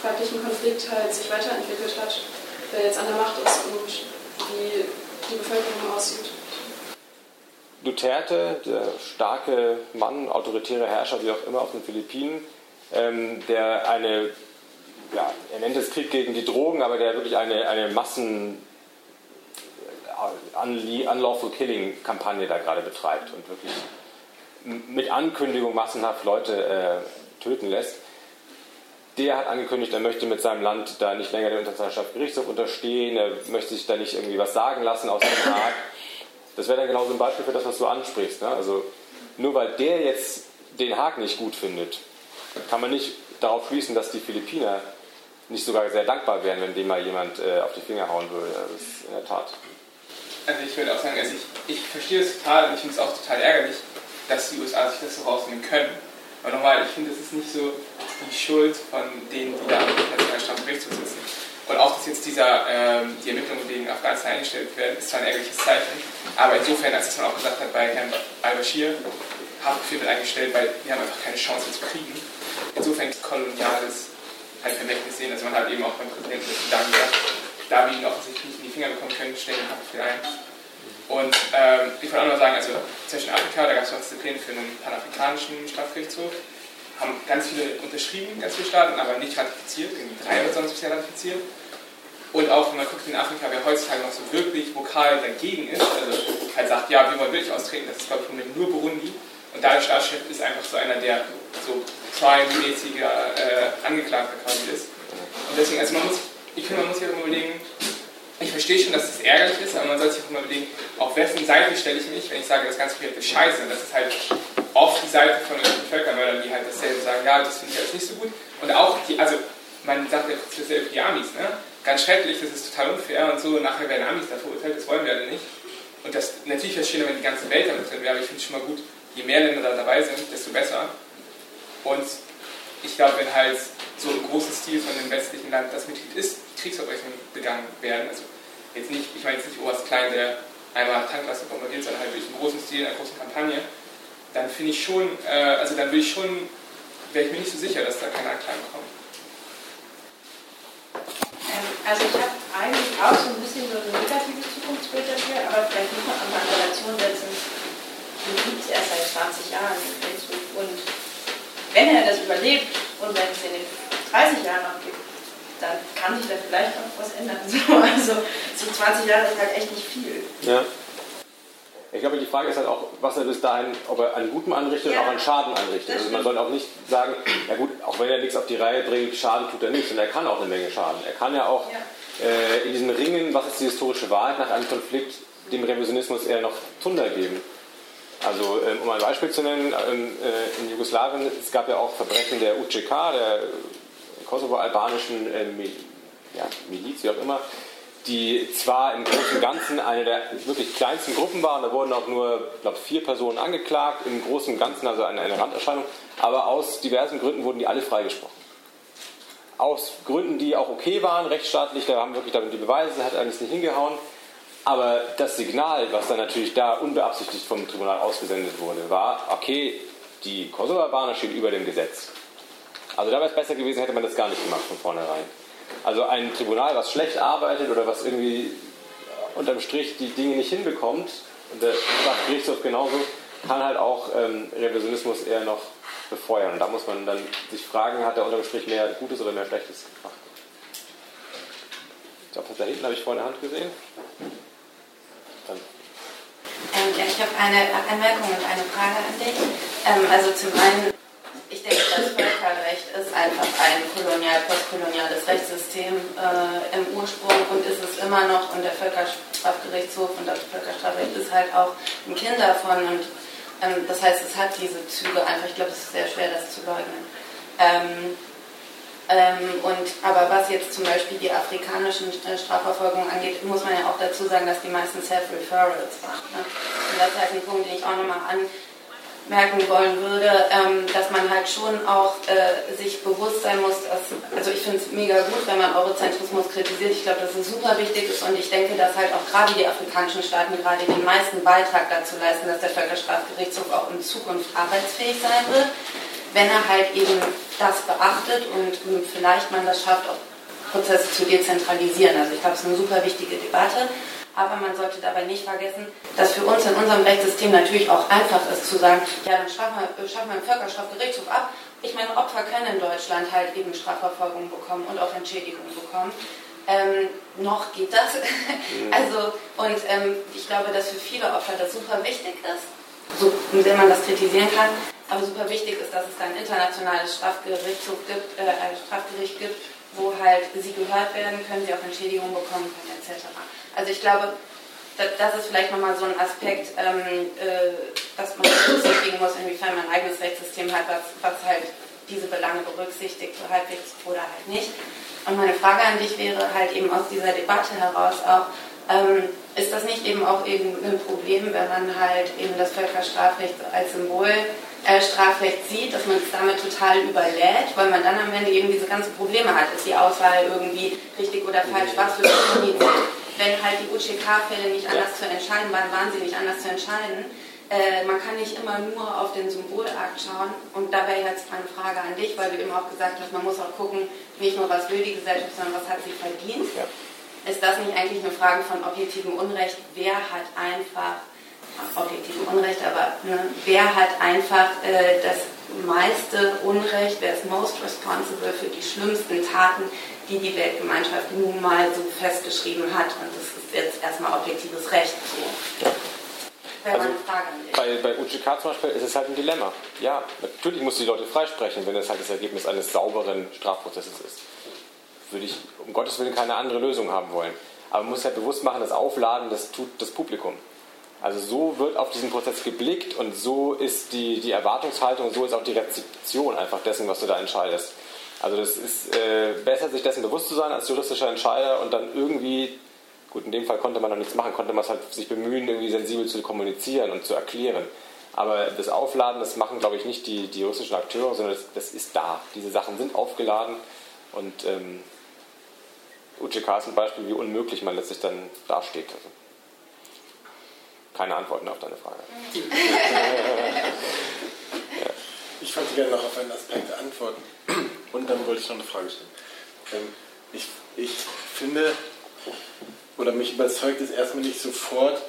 fraglichen Konflikt halt sich weiterentwickelt hat, wer jetzt an der Macht ist und wie die Bevölkerung aussieht. Duterte, der starke Mann, autoritäre Herrscher, wie auch immer auf den Philippinen, ähm, der eine, ja, er nennt es Krieg gegen die Drogen, aber der wirklich eine, eine Massen Unlawful Killing Kampagne da gerade betreibt und wirklich mit Ankündigung massenhaft Leute äh, töten lässt. Der hat angekündigt, er möchte mit seinem Land da nicht länger der Internationalen Gerichtshof unterstehen, er möchte sich da nicht irgendwie was sagen lassen aus dem Rat. Das wäre dann genauso ein Beispiel für das, was du ansprichst. Ne? Also nur weil der jetzt den Haag nicht gut findet, kann man nicht darauf schließen, dass die Philippiner nicht sogar sehr dankbar wären, wenn dem mal jemand äh, auf die Finger hauen würde. Das ist in der Tat also ich würde auch sagen, also ich, ich verstehe es total und ich finde es auch total ärgerlich, dass die USA sich das so rausnehmen können. Aber nochmal, ich finde, das ist nicht so die Schuld von denen, die da am Internationalen Strafgerichtshof sitzen. Und auch, dass jetzt dieser, ähm, die Ermittlungen wegen Afghanistan eingestellt werden, ist zwar ein ärgerliches Zeichen, aber insofern, als man auch gesagt hat, bei Herrn al-Bashir, Haftbefehl wird eingestellt, weil die haben einfach keine Chance zu kriegen. Insofern ist koloniales halt Vermächtnis sehen. Also man hat eben auch beim Präsidenten des Sudan gesagt, da wir ihn offensichtlich nicht Finger bekommen können, stellen wir Haftbefehl ein. Und ähm, ich wollte auch noch sagen, also zwischen Afrika, da gab es auch Pläne für einen panafrikanischen Strafgerichtshof, haben ganz viele unterschrieben, ganz viele Staaten, aber nicht ratifiziert, irgendwie drei oder sonst bisher ratifiziert. Und auch wenn man guckt in Afrika, wer heutzutage noch so wirklich vokal dagegen ist, also halt sagt, ja, wir wollen wirklich austreten, das ist glaube ich nur Burundi. Und da der Staatschef ist einfach so einer, der so Prime-mäßiger äh, Angeklagter quasi ist. Und deswegen, also man muss ich finde, man muss sich auch überlegen, ich verstehe schon, dass das ärgerlich ist, aber man sollte sich auch immer überlegen, auf wessen Seite stelle ich mich, wenn ich sage, das ganze Projekt ist scheiße. Und das ist halt oft die Seite von irgendwelchen Völkermördern, die halt dasselbe sagen, ja, das finde ich jetzt nicht so gut. Und auch die, also man sagt ja dasselbe für die Amis, ne? Ganz schrecklich, das ist total unfair und so, nachher werden Amis da verurteilt, das wollen wir alle nicht. Und das natürlich wäre es schöner, wenn die ganze Welt damit drin wäre, aber ich finde es schon mal gut, je mehr Länder da dabei sind, desto besser. Und ich glaube, wenn halt so im großen Stil von dem westlichen Land das Mitglied ist, Kriegsverbrechen begangen werden, also jetzt nicht, ich meine jetzt nicht Oberst Klein, der einmal Tanklaster bombardiert, sondern halt durch einen großen Stil, in einer großen Kampagne, dann finde ich schon, äh, also dann würde ich schon, wäre ich mir nicht so sicher, dass da keine Anklagen kommen. Ähm, also ich habe eigentlich auch so ein bisschen so ein negatives Zukunftsbild dafür, aber vielleicht muss man an Relation setzen, den gibt es erst seit 20 Jahren in Facebook? Und wenn er das überlebt und wenn es in den 30 Jahren noch gibt, dann kann sich da vielleicht auch was ändern. So, also so 20 Jahre ist halt echt nicht viel. Ja. Ich glaube, die Frage ist halt auch, was er bis dahin, ob er an Gutem anrichtet ja. und auch an Schaden anrichtet. Also man soll auch nicht sagen, ja gut, auch wenn er nichts auf die Reihe bringt, Schaden tut er nicht, sondern er kann auch eine Menge Schaden. Er kann ja auch ja. Äh, in diesen Ringen, was ist die historische Wahrheit nach einem Konflikt, dem Revisionismus eher noch Zunder geben. Also ähm, um ein Beispiel zu nennen, ähm, äh, in Jugoslawien, es gab ja auch Verbrechen der UCK, der kosovo-albanischen äh, ja, Miliz, wie auch immer, die zwar im Großen und Ganzen eine der wirklich kleinsten Gruppen waren, da wurden auch nur, glaube vier Personen angeklagt, im Großen und Ganzen also eine, eine Randerscheinung, aber aus diversen Gründen wurden die alle freigesprochen. Aus Gründen, die auch okay waren, rechtsstaatlich, da haben wirklich damit die Beweise, hat eigentlich nicht hingehauen. Aber das Signal, was dann natürlich da unbeabsichtigt vom Tribunal ausgesendet wurde, war, okay, die Kosovo-Albaner stehen über dem Gesetz. Also da wäre es besser gewesen, hätte man das gar nicht gemacht von vornherein. Also ein Tribunal, was schlecht arbeitet oder was irgendwie unterm Strich die Dinge nicht hinbekommt, und der Gerichtshof genauso, kann halt auch ähm, Revisionismus eher noch befeuern. Und da muss man dann sich fragen, hat er unterm Strich mehr Gutes oder mehr Schlechtes gemacht? Ich glaube, da hinten habe ich vorhin eine Hand gesehen. Ähm, ja, ich habe eine Anmerkung und eine Frage an dich. Ähm, also zum einen, ich denke, das Völkerrecht ist einfach ein kolonial, postkoloniales Rechtssystem äh, im Ursprung und ist es immer noch und der Völkerstrafgerichtshof und das Völkerstrafrecht ist halt auch ein Kind davon und Ähm, das heißt, es hat diese Züge einfach, ich glaube, es ist sehr schwer, das zu leugnen. Ähm, ähm, und, aber was jetzt zum Beispiel die afrikanischen äh, Strafverfolgungen angeht, muss man ja auch dazu sagen, dass die meisten Self-Referrals waren. Ne? Und das ist halt ein Punkt, den ich auch nochmal anmerken wollen würde, ähm, dass man halt schon auch äh, sich bewusst sein muss, dass, also ich finde es mega gut, wenn man Eurozentrismus kritisiert. Ich glaube, dass es super wichtig ist und ich denke, dass halt auch gerade die afrikanischen Staaten gerade den meisten Beitrag dazu leisten, dass der Völkerstrafgerichtshof auch in Zukunft arbeitsfähig sein wird wenn er halt eben das beachtet und vielleicht man das schafft, auch Prozesse zu dezentralisieren. Also ich glaube, es ist eine super wichtige Debatte. Aber man sollte dabei nicht vergessen, dass für uns in unserem Rechtssystem natürlich auch einfach ist zu sagen, ja, dann schaffen wir, schaffen wir einen Völkerstrafgerichtshof ab. Ich meine, Opfer können in Deutschland halt eben Strafverfolgung bekommen und auch Entschädigung bekommen. Ähm, noch geht das. also, und ähm, ich glaube, dass für viele Opfer das super wichtig ist, so sehr man das kritisieren kann. Aber super wichtig ist, dass es da ein internationales Strafgerichtshof gibt, äh, ein Strafgericht gibt, wo halt sie gehört werden können, sie auch Entschädigungen bekommen können, etc. Also ich glaube, das ist vielleicht nochmal so ein Aspekt, ähm, äh, dass man berücksichtigen muss, inwiefern man ein eigenes Rechtssystem hat, was, was halt diese Belange berücksichtigt, so halbwegs oder halt nicht. Und meine Frage an dich wäre halt eben aus dieser Debatte heraus auch, ähm, ist das nicht eben auch eben ein Problem, wenn man halt eben das Völkerstrafrecht als Symbol äh, Strafrecht sieht, dass man es damit total überlädt, weil man dann am Ende eben diese ganzen Probleme hat. Ist die Auswahl irgendwie richtig oder falsch? Was für Definition? Wenn halt die UCK-Fälle nicht anders zu entscheiden waren, waren sie nicht anders zu entscheiden. Äh, man kann nicht immer nur auf den Symbolakt schauen. Und da wäre jetzt meine Frage an dich, weil du eben auch gesagt hast, man muss auch gucken, nicht nur was will die Gesellschaft, sondern was hat sie verdient. Ja. Ist das nicht eigentlich eine Frage von objektivem Unrecht? Wer hat einfach objektiven Unrecht, aber ne, wer hat einfach äh, das meiste Unrecht, wer ist most responsible für die schlimmsten Taten, die die Weltgemeinschaft nun mal so festgeschrieben hat. Und das ist jetzt erstmal objektives Recht. So. Also bei, bei UGK zum Beispiel ist es halt ein Dilemma. Ja, natürlich muss die Leute freisprechen, wenn es halt das Ergebnis eines sauberen Strafprozesses ist. Würde ich um Gottes Willen keine andere Lösung haben wollen. Aber man muss halt bewusst machen, das Aufladen, das tut das Publikum. Also so wird auf diesen Prozess geblickt und so ist die, die Erwartungshaltung, so ist auch die Rezeption einfach dessen, was du da entscheidest. Also das ist äh, besser, sich dessen bewusst zu sein als juristischer Entscheider und dann irgendwie, gut, in dem Fall konnte man noch nichts machen, konnte man es halt sich bemühen, irgendwie sensibel zu kommunizieren und zu erklären. Aber das Aufladen, das machen, glaube ich, nicht die, die juristischen Akteure, sondern das, das ist da. Diese Sachen sind aufgeladen und ähm, UCK ist ein Beispiel, wie unmöglich man letztlich dann dasteht. Also keine Antworten auf deine Frage. Ich wollte gerne noch auf einen Aspekt antworten und dann wollte ich noch eine Frage stellen. Ähm, ich, ich finde, oder mich überzeugt es erstmal nicht sofort,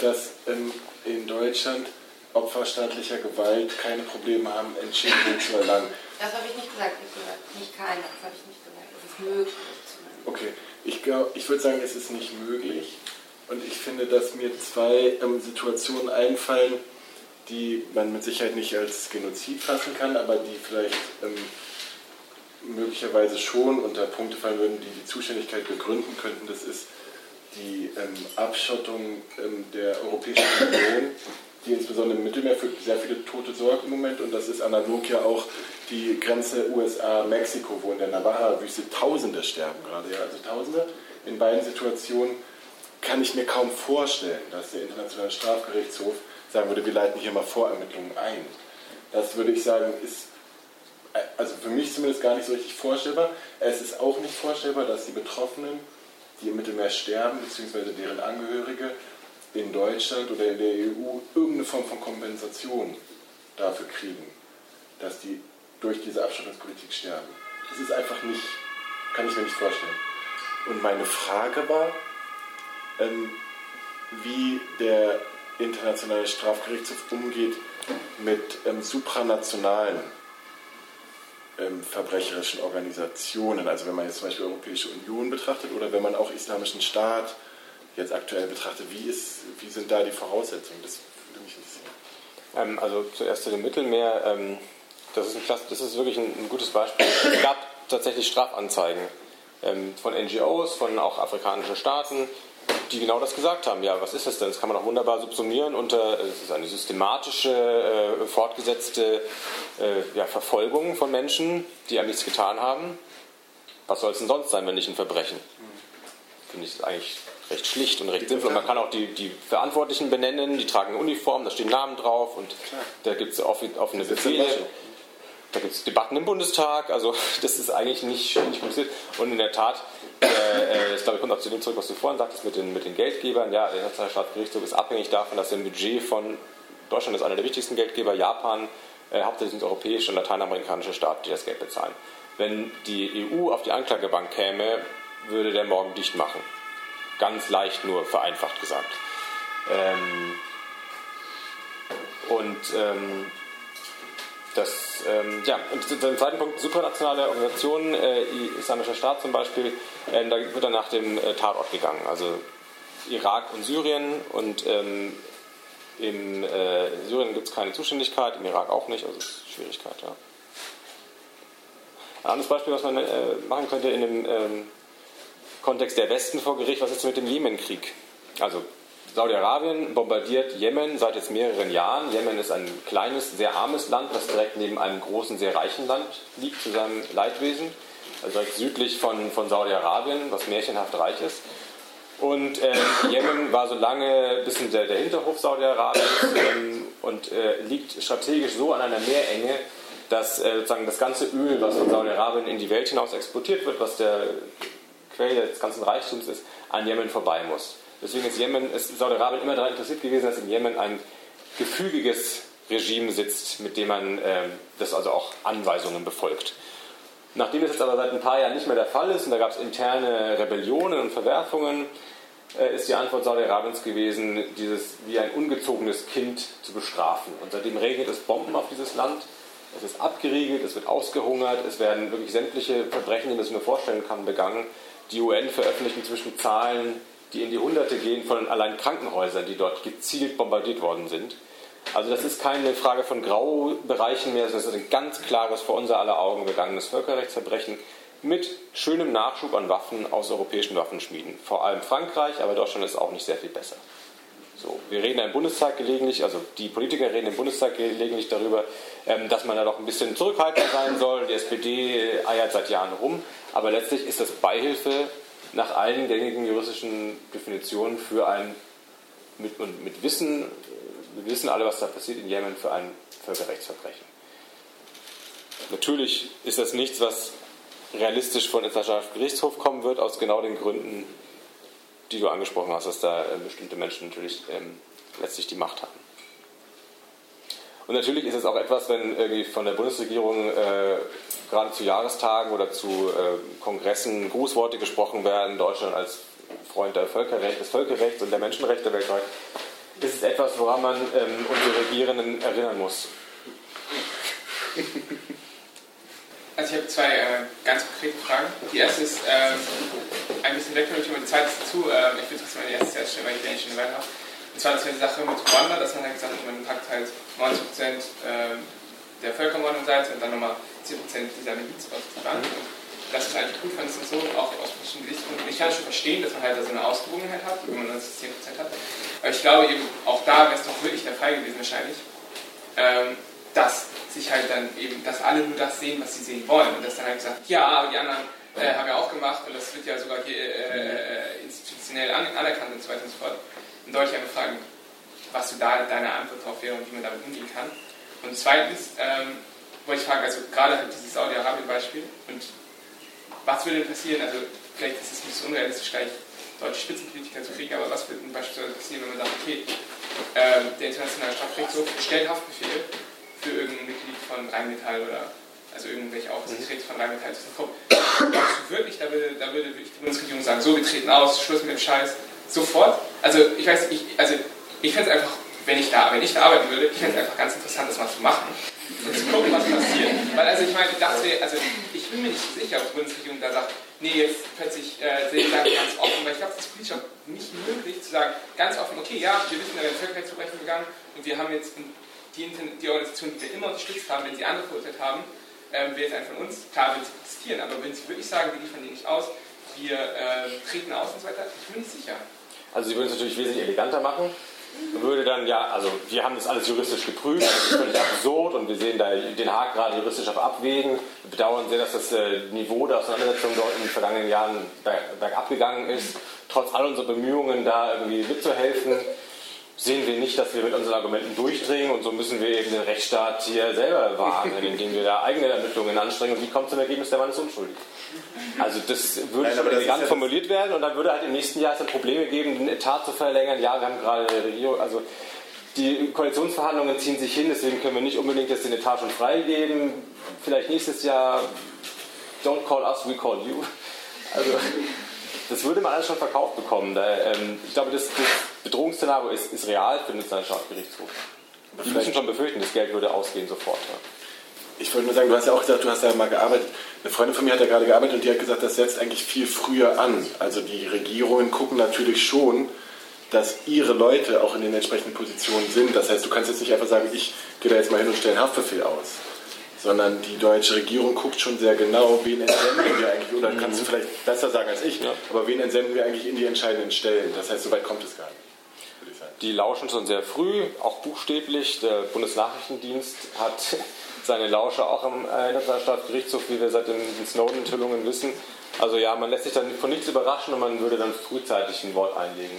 dass ähm, in Deutschland Opfer staatlicher Gewalt keine Probleme haben, Entschädigung zu erlangen. Das habe ich nicht gesagt, ich gesagt. Nicht keine, das habe ich nicht gesagt. Es ist möglich. Okay, ich, glaub, ich würde sagen, es ist nicht möglich. Und ich finde, dass mir zwei ähm, Situationen einfallen, die man mit Sicherheit nicht als Genozid fassen kann, aber die vielleicht ähm, möglicherweise schon unter Punkte fallen würden, die die Zuständigkeit begründen könnten. Das ist die ähm, Abschottung ähm, der Europäischen Union, die insbesondere im Mittelmeer für sehr viele Tote sorgt im Moment. Und das ist analog ja auch die Grenze USA-Mexiko, wo in der Navaja-Wüste Tausende sterben gerade. Ja, also Tausende in beiden Situationen kann ich mir kaum vorstellen, dass der Internationale Strafgerichtshof sagen würde, wir leiten hier mal Vorermittlungen ein. Das würde ich sagen, ist also für mich zumindest gar nicht so richtig vorstellbar. Es ist auch nicht vorstellbar, dass die Betroffenen, die im Mittelmeer sterben, beziehungsweise deren Angehörige in Deutschland oder in der EU irgendeine Form von Kompensation dafür kriegen, dass die durch diese Abschottungspolitik sterben. Das ist einfach nicht, kann ich mir nicht vorstellen. Und meine Frage war, ähm, wie der Internationale Strafgerichtshof umgeht mit ähm, supranationalen ähm, verbrecherischen Organisationen. Also wenn man jetzt zum Beispiel Europäische Union betrachtet oder wenn man auch Islamischen Staat jetzt aktuell betrachtet, wie, ist, wie sind da die Voraussetzungen? Das würde mich interessieren. Ähm, also zuerst zu dem Mittelmeer. Ähm, das, ist ein, das ist wirklich ein, ein gutes Beispiel. Es gab tatsächlich Strafanzeigen ähm, von NGOs, von auch afrikanischen Staaten, die genau das gesagt haben. Ja, was ist das denn? Das kann man auch wunderbar subsumieren unter, es ist eine systematische, äh, fortgesetzte äh, ja, Verfolgung von Menschen, die einem nichts getan haben. Was soll es denn sonst sein, wenn nicht ein Verbrechen? Finde ich eigentlich recht schlicht und recht simpel. Und man kann auch die, die Verantwortlichen benennen, die tragen Uniformen, da stehen Namen drauf und da gibt es offene Befehle. Da gibt es Debatten im Bundestag, also das ist eigentlich nicht, nicht kompliziert. Und in der Tat, äh, äh, ich glaube, ich komme auch zu dem zurück, was du vorhin sagtest mit den, mit den Geldgebern. Ja, der Internationale Staatsgerichtshof ist abhängig davon, dass ein Budget von Deutschland ist einer der wichtigsten Geldgeber, Japan, äh, hauptsächlich sind europäische und lateinamerikanische Staaten, die das Geld bezahlen. Wenn die EU auf die Anklagebank käme, würde der morgen dicht machen. Ganz leicht nur vereinfacht gesagt. Ähm, und ähm, das, ähm, ja, und den zweiten Punkt, supranationale Organisationen, äh, Islamischer Staat zum Beispiel, äh, da wird dann nach dem äh, Tatort gegangen. Also Irak und Syrien und ähm, in äh, Syrien gibt es keine Zuständigkeit, im Irak auch nicht, also ist Schwierigkeit. Ja. Ein anderes Beispiel, was man äh, machen könnte in dem ähm, Kontext der Westen vor Gericht, was ist mit dem Jemenkrieg? Also Saudi-Arabien bombardiert Jemen seit jetzt mehreren Jahren. Jemen ist ein kleines, sehr armes Land, das direkt neben einem großen, sehr reichen Land liegt, zu seinem Leidwesen. Also direkt südlich von, von Saudi-Arabien, was märchenhaft reich ist. Und äh, Jemen war so lange ein bisschen der, der Hinterhof Saudi-Arabiens ähm, und äh, liegt strategisch so an einer Meerenge, dass äh, sozusagen das ganze Öl, was von Saudi-Arabien in die Welt hinaus exportiert wird, was der Quelle des ganzen Reichtums ist, an Jemen vorbei muss. Deswegen ist Jemen, ist Saudi-Arabien immer daran interessiert gewesen, dass in Jemen ein gefügiges Regime sitzt, mit dem man äh, das also auch Anweisungen befolgt. Nachdem das jetzt aber seit ein paar Jahren nicht mehr der Fall ist und da gab es interne Rebellionen und Verwerfungen, äh, ist die Antwort Saudi-Arabiens gewesen, dieses wie ein ungezogenes Kind zu bestrafen. Und seitdem regnet es Bomben auf dieses Land. Es ist abgeriegelt, es wird ausgehungert, es werden wirklich sämtliche Verbrechen, die man sich nur vorstellen kann, begangen. Die UN veröffentlicht inzwischen Zahlen, die in die Hunderte gehen von allein Krankenhäusern, die dort gezielt bombardiert worden sind. Also das ist keine Frage von Graubereichen mehr, das ist ein ganz klares, vor unser aller Augen begangenes Völkerrechtsverbrechen mit schönem Nachschub an Waffen aus europäischen Waffenschmieden. Vor allem Frankreich, aber Deutschland ist auch nicht sehr viel besser. So, wir reden im Bundestag gelegentlich, also die Politiker reden im Bundestag gelegentlich darüber, ähm, dass man da doch ein bisschen zurückhaltender sein soll. Die SPD eiert seit Jahren rum, aber letztlich ist das Beihilfe nach allen gängigen juristischen Definitionen für ein, mit, und mit Wissen, wir wissen alle, was da passiert in Jemen, für ein Völkerrechtsverbrechen. Natürlich ist das nichts, was realistisch von Internationalen Gerichtshof kommen wird, aus genau den Gründen, die du angesprochen hast, dass da äh, bestimmte Menschen natürlich ähm, letztlich die Macht haben. Und natürlich ist es auch etwas, wenn irgendwie von der Bundesregierung äh, gerade zu Jahrestagen oder zu äh, Kongressen Grußworte gesprochen werden, Deutschland als Freund der Völkerrecht, des Völkerrechts und der Menschenrechte weltweit, ist es etwas, woran man ähm, unsere Regierenden erinnern muss. Also ich habe zwei äh, ganz konkrete Fragen. Die erste ist ähm, ein bisschen weg von die zweite ist dazu. Äh, ich will trotzdem meine erste zuerst stellen, weil ich den schon weiter habe. Und zwar das wäre die Sache mit Ruanda, dass man halt gesagt hat, man packt halt 90 Prozent äh, der Völkermordung Seite und dann nochmal 10 Prozent dieser Miliz aus Bank. Und das ist eigentlich gut fand, und so, auch aus verschiedenen Gesichtspunkten. Ich kann schon verstehen, dass man halt da so eine Ausgewogenheit hat, wenn man das 10 Prozent hat. Aber ich glaube eben, auch da wäre es doch wirklich der Fall gewesen wahrscheinlich, ähm, dass sich halt dann eben, dass alle nur das sehen, was sie sehen wollen. Und dass dann halt gesagt, ja, aber die anderen äh, haben ja auch gemacht und das wird ja sogar hier äh, institutionell an, anerkannt und so weiter und so fort. Und sollte ich einfach fragen, was du da deine Antwort drauf wäre und wie man damit umgehen kann. Und zweitens ähm, wollte ich fragen, also gerade halt dieses Saudi-Arabien-Beispiel und was würde denn passieren, also vielleicht ist es nicht so unrealistisch, gleich deutsche Spitzenpolitiker zu kriegen, aber was würde beispielsweise passieren, wenn man sagt, okay, ähm, der internationale Strafgerichtshof stellt Haftbefehl für irgendein Mitglied von Rheinmetall oder also irgendwelche Aufsichtsräte von Rheinmetall zu kommen. Glaubst du wirklich, da würde, da würde die Bundesregierung sagen, so, wir treten aus, Schluss mit dem Scheiß, sofort? Also ich weiß, ich, also, ich fände es einfach, wenn ich, da, wenn ich da arbeiten würde, ich fände es einfach ganz interessant, das mal zu machen und zu gucken, was passiert. Weil also ich meine, das wäre, also ich bin mir nicht sicher, ob die Bundesregierung da sagt, nee, jetzt plötzlich äh, ich das ganz offen, weil ich glaube, es ist politisch auch nicht möglich zu sagen, ganz offen, okay, ja, wir wissen, da werden Völkerrechtsverbrechen begangen und wir haben jetzt die, die Organisationen, die wir immer unterstützt haben, wenn sie andere verurteilt haben, ähm, wäre es ein von uns. Klar, wenn sie protestieren, aber wenn sie wirklich sagen, wir liefern die nicht aus, wir äh, treten aus und so weiter, ich bin nicht sicher. Also sie würden es natürlich wesentlich eleganter machen. Würde dann ja, also wir haben das alles juristisch geprüft, das ist völlig absurd und wir sehen da den Haag gerade juristisch auf Abwägen. Wir bedauern sehr, dass das äh, Niveau der Auseinandersetzung dort in den vergangenen Jahren bergab gegangen ist. Trotz all unserer Bemühungen, da irgendwie mitzuhelfen, sehen wir nicht, dass wir mit unseren Argumenten durchdringen und so müssen wir eben den Rechtsstaat hier selber wahren, indem wir da eigene Ermittlungen anstrengen und wie kommt zum Ergebnis, der Mann ist unschuldig. Also das würde Nein, schon elegant ja formuliert werden und dann würde halt im nächsten Jahr es dann Probleme geben, den Etat zu verlängern. Ja, wir haben gerade eine Regierung, also die Koalitionsverhandlungen ziehen sich hin, deswegen können wir nicht unbedingt jetzt den Etat schon freigeben. Vielleicht nächstes Jahr, don't call us, we call you. Also das würde man alles schon verkauft bekommen. Da, ähm, ich glaube, das, das Bedrohungsszenario ist, ist real für den Nationalstaatsgerichtshof. Die müssen schon befürchten, das Geld würde ausgehen sofort. Ja. Ich wollte nur sagen, du hast ja auch gesagt, du hast da mal gearbeitet. Eine Freundin von mir hat da gerade gearbeitet und die hat gesagt, das setzt eigentlich viel früher an. Also die Regierungen gucken natürlich schon, dass ihre Leute auch in den entsprechenden Positionen sind. Das heißt, du kannst jetzt nicht einfach sagen, ich gehe da jetzt mal hin und stelle einen Haftbefehl aus sondern die deutsche Regierung guckt schon sehr genau, wen entsenden wir eigentlich, oder kannst du vielleicht besser sagen als ich, ja. aber wen entsenden wir eigentlich in die entscheidenden Stellen. Das heißt, so weit kommt es gar nicht. Die lauschen schon sehr früh, auch buchstäblich. Der Bundesnachrichtendienst hat seine Lauscher auch im Internationalstaatsgerichtshof, wie wir seit den Snowden-Enthüllungen wissen. Also ja, man lässt sich dann von nichts überraschen und man würde dann frühzeitig ein Wort einlegen,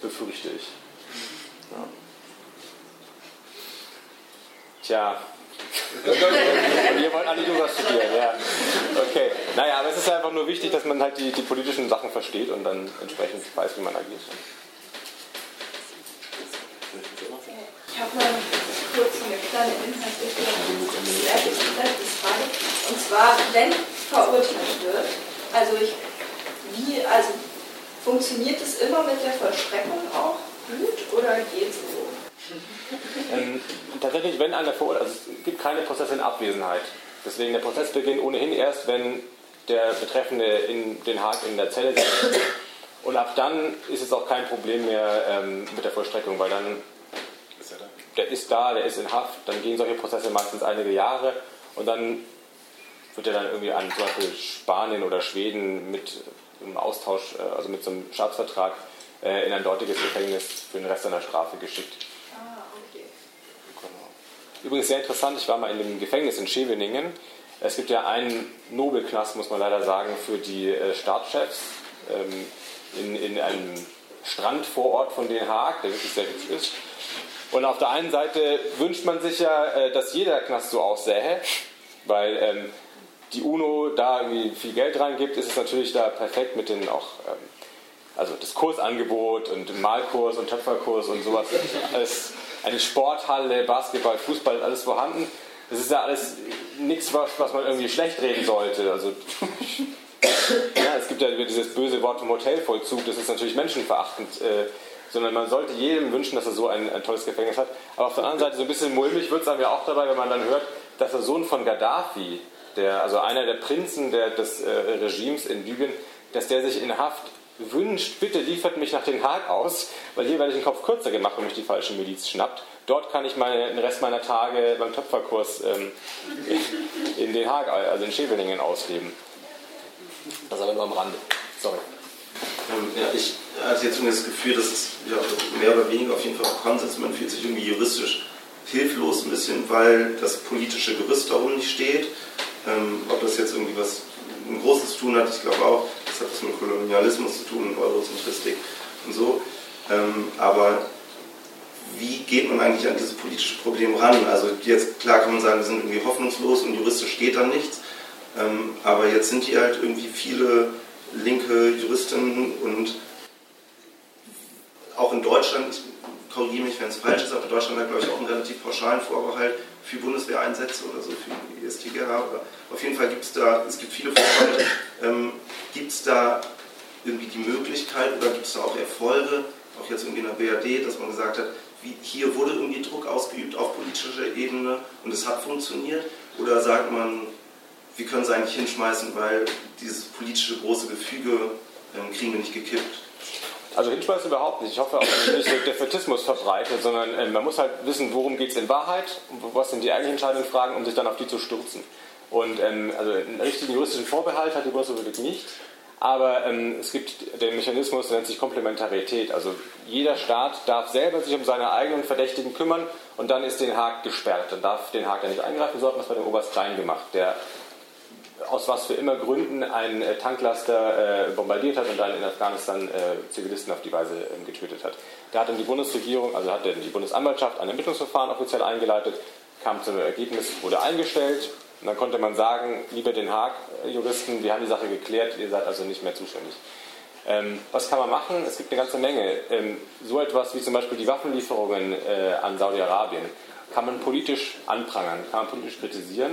befürchte ich. Ja. Tja, ihr wollt alle Jura studieren, ja. Okay. Naja, aber es ist einfach nur wichtig, dass man halt die, die politischen Sachen versteht und dann entsprechend weiß, wie man agiert. Ich habe mal kurz eine kleine inhaltliche. Und zwar, wenn verurteilt wird, also ich, wie, also funktioniert es immer mit der Vollstreckung auch gut oder geht es so? Ähm, tatsächlich, wenn einer verurteilt, also es gibt keine Prozesse in Abwesenheit. Deswegen der Prozess beginnt ohnehin erst, wenn der Betreffende in Den Haag in der Zelle sitzt. Und ab dann ist es auch kein Problem mehr ähm, mit der Vollstreckung, weil dann der ist da, der ist in Haft, dann gehen solche Prozesse meistens einige Jahre und dann wird er dann irgendwie an zum Beispiel Spanien oder Schweden mit einem Austausch, äh, also mit so einem Staatsvertrag äh, in ein dortiges Gefängnis für den Rest seiner Strafe geschickt. Übrigens sehr interessant, ich war mal in dem Gefängnis in Scheveningen. Es gibt ja einen Nobelknast, muss man leider sagen, für die äh, Staatschefs ähm, in, in einem Strandvorort von Den Haag, der wirklich sehr hübsch ist. Und auf der einen Seite wünscht man sich ja, äh, dass jeder Knast so aussähe, weil ähm, die UNO da irgendwie viel Geld reingibt, ist es natürlich da perfekt mit den auch, ähm, also das Kursangebot und Malkurs und Töpferkurs und sowas. Alles eine Sporthalle, Basketball, Fußball, alles vorhanden. Das ist ja alles nichts, was, was man irgendwie schlecht reden sollte. Also, ja, es gibt ja dieses böse Wort vom Hotelvollzug, das ist natürlich menschenverachtend. Äh, sondern man sollte jedem wünschen, dass er so ein, ein, tolles Gefängnis hat. Aber auf der anderen Seite so ein bisschen mulmig wird es einem ja auch dabei, wenn man dann hört, dass der Sohn von Gaddafi, der, also einer der Prinzen der, des äh, Regimes in Libyen, dass der sich in Haft wünscht, bitte liefert mich nach Den Haag aus, weil hier werde ich den Kopf kürzer gemacht, wenn mich die falsche Miliz schnappt. Dort kann ich meine, den Rest meiner Tage beim Töpferkurs ähm, in, Den Haag, also in Scheveningen, ausleben. Das aber nur am Rande. Sorry. Ähm, ja, ich hatte jetzt das Gefühl, dass es ja, mehr oder weniger auf jeden Fall Konsens, man fühlt sich irgendwie juristisch hilflos ein bisschen, weil das politische Gerüst darum nicht steht. Ähm, ob das jetzt irgendwie was ein großes tun hat, ich glaube auch, das hat was mit Kolonialismus zu tun, Eurozentristik und so. Ähm, aber wie geht man eigentlich an dieses politische Problem ran? Also jetzt, klar kann man sagen, wir sind irgendwie hoffnungslos und juristisch geht da nichts. Ähm, aber jetzt sind hier halt irgendwie viele linke Juristinnen und auch in Deutschland, korrigiere mich, wenn es falsch ist, aber Deutschland hat, glaube ich, auch einen relativ pauschalen Vorbehalt für Bundeswehreinsätze oder so, für ESTGH. Oder auf jeden Fall gibt es da, es gibt viele Vorbehalte. Ähm, gibt es da irgendwie die Möglichkeit oder gibt es da auch Erfolge, auch jetzt irgendwie in der BRD, dass man gesagt hat, wie, hier wurde irgendwie Druck ausgeübt auf politischer Ebene und es hat funktioniert? Oder sagt man, wir können es eigentlich hinschmeißen, weil dieses politische große Gefüge ähm, kriegen wir nicht gekippt? Also hinschmeißen überhaupt nicht. Ich hoffe auch, dass nicht so Defetismus verbreitet, sondern äh, man muss halt wissen, worum geht es in Wahrheit was sind die eigentlichen entscheidenden Fragen, um sich dann auf die zu stürzen. Und ähm, also einen richtigen juristischen Vorbehalt hat die Bundesrepublik nicht. Aber ähm, es gibt den Mechanismus, der nennt sich Komplementarität. Also jeder Staat darf selber sich um seine eigenen Verdächtigen kümmern und dann ist Den Haag gesperrt. Dann darf Den Haag da nicht eingreifen, so hat man es bei dem Oberst Klein gemacht, der aus was für immer Gründen einen äh, Tanklaster äh, bombardiert hat und dann in Afghanistan äh, Zivilisten auf die Weise ähm, getötet hat. Da hat dann die Bundesregierung, also hat dann die Bundesanwaltschaft ein Ermittlungsverfahren offiziell eingeleitet, kam zu einem Ergebnis, wurde eingestellt. Und dann konnte man sagen, lieber Den Haag-Juristen, wir haben die Sache geklärt, ihr seid also nicht mehr zuständig. Ähm, was kann man machen? Es gibt eine ganze Menge. Ähm, so etwas wie zum Beispiel die Waffenlieferungen äh, an Saudi-Arabien kann man politisch anprangern, kann man politisch kritisieren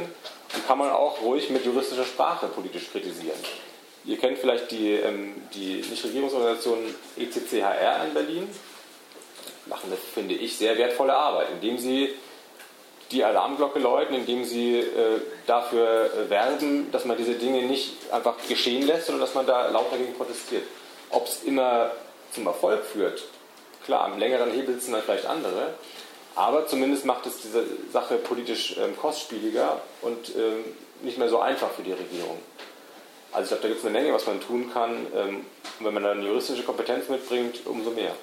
und kann man auch ruhig mit juristischer Sprache politisch kritisieren. Ihr kennt vielleicht die, ähm, die Nichtregierungsorganisation ECCHR in Berlin. Machen eine, finde ich, sehr wertvolle Arbeit, indem sie die Alarmglocke läuten, indem sie äh, dafür äh, werben, dass man diese Dinge nicht einfach geschehen lässt, sondern dass man da laut dagegen protestiert. Ob es immer zum Erfolg führt, klar, am längeren Hebel sind dann vielleicht andere, aber zumindest macht es diese Sache politisch ähm, kostspieliger und ähm, nicht mehr so einfach für die Regierung. Also ich glaube, da gibt es eine Menge, was man tun kann. Ähm, und wenn man dann juristische Kompetenz mitbringt, umso mehr.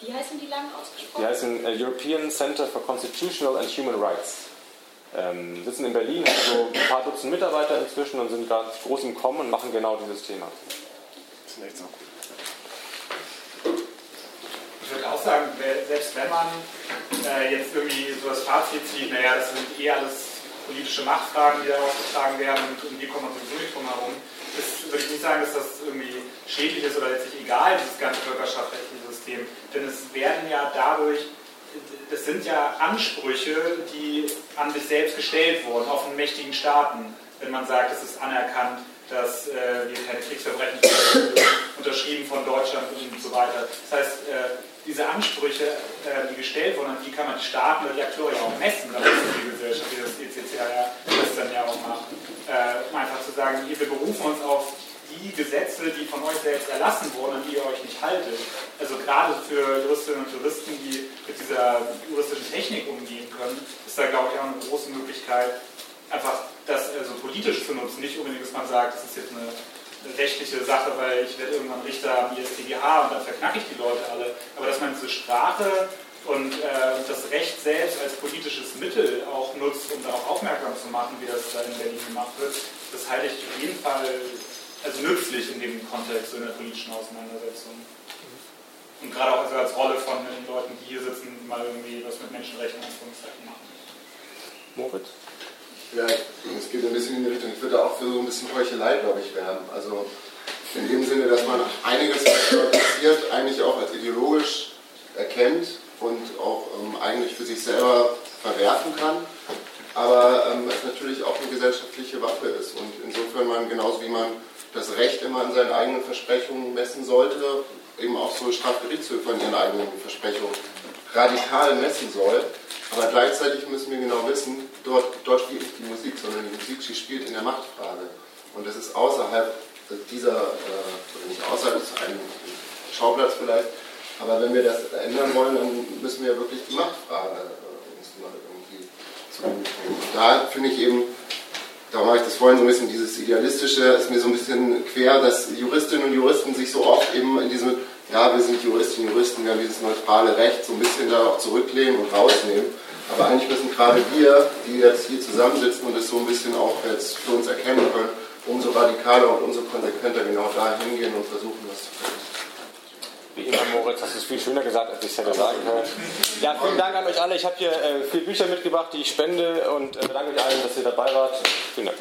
Wie heißen die lang ausgesprochen? Die heißen äh, European Center for Constitutional and Human Rights. Ähm, sitzen in Berlin, haben so ein paar Dutzend Mitarbeiter inzwischen und sind ganz groß im Kommen und machen genau dieses Thema. Das ist echt so gut. Ich würde auch sagen, selbst wenn man äh, jetzt irgendwie so das Fazit zieht, naja, das sind eh alles politische Machtfragen, die da ausgetragen werden und um die kommt man sowieso nicht drum herum, ist, würde ich nicht sagen, dass das irgendwie schädlich ist oder letztlich egal, dieses ganze völkerschaftsrechtliche System. Denn es werden ja dadurch, das sind ja Ansprüche, die an sich selbst gestellt wurden, auf einen mächtigen Staaten, wenn man sagt, es ist anerkannt, dass äh, wir keine Kriegsverbrechen unterschrieben von Deutschland und so weiter. Das heißt, äh, diese Ansprüche, äh, die gestellt wurden, die kann man die Staaten oder die Akteure ja auch messen, das ist die Gesellschaft, wie das ECC ja, das dann ja auch macht. Äh, um einfach zu sagen, wir berufen uns auf die Gesetze, die von euch selbst erlassen wurden, an die ihr euch nicht haltet. Also gerade für Juristinnen und Juristen, die mit dieser juristischen Technik umgehen können, ist da, glaube ich, auch eine große Möglichkeit, einfach das also politisch zu nutzen. Nicht unbedingt, dass man sagt, das ist jetzt eine rechtliche Sache, weil ich werde irgendwann Richter am ISTGH und dann verknacke ich die Leute alle. Aber dass man diese Sprache und äh, das Recht selbst als politisches Mittel auch nutzt, um darauf aufmerksam zu machen, wie das da in Berlin gemacht wird, das halte ich auf jeden Fall also nützlich in dem Kontext, in der politischen Auseinandersetzung. Und gerade auch also als Rolle von den Leuten, die hier sitzen, mal irgendwie was mit Menschenrechten und machen. Moritz? Ja, es geht ein bisschen in die Richtung. Ich würde auch für so ein bisschen Heuchelei, glaube ich, werben. Also in dem Sinne, dass man einiges, was dort passiert, eigentlich auch als ideologisch erkennt und auch ähm, eigentlich für sich selber verwerfen kann. Aber ähm, es natürlich auch eine gesellschaftliche Waffe ist. Und insofern man, genauso wie man das Recht immer an seinen eigenen Versprechungen messen sollte, eben auch so Strafgerichtshöfe an ihren eigenen Versprechungen radikal messen soll. Aber gleichzeitig müssen wir genau wissen, dort, dort spielt nicht die Musik, sondern die Musik die spielt in der Machtfrage. Und das ist außerhalb dieser, äh, nicht außerhalb, ist ein Schauplatz vielleicht, aber wenn wir das ändern wollen, dann müssen wir wirklich die Machtfrage äh, uns mal irgendwie zunehmen. Und da finde ich eben, da mache ich das vorhin so ein bisschen, dieses Idealistische ist mir so ein bisschen quer, dass Juristinnen und Juristen sich so oft eben in diesem, ja, wir sind Juristinnen und Juristen, wir haben dieses neutrale Recht, so ein bisschen da auch zurücklehnen und rausnehmen. Aber eigentlich müssen gerade wir, die jetzt hier zusammensitzen und das so ein bisschen auch jetzt für uns erkennen können, umso radikaler und umso konsequenter genau da hingehen und versuchen, das zu tun. Wie immer, Moritz, hast du es viel schöner gesagt, als ich es hätte sagen können. Ja, vielen Dank an euch alle. Ich habe hier äh, viele Bücher mitgebracht, die ich spende und äh, bedanke mich allen, dass ihr dabei wart. Vielen Dank.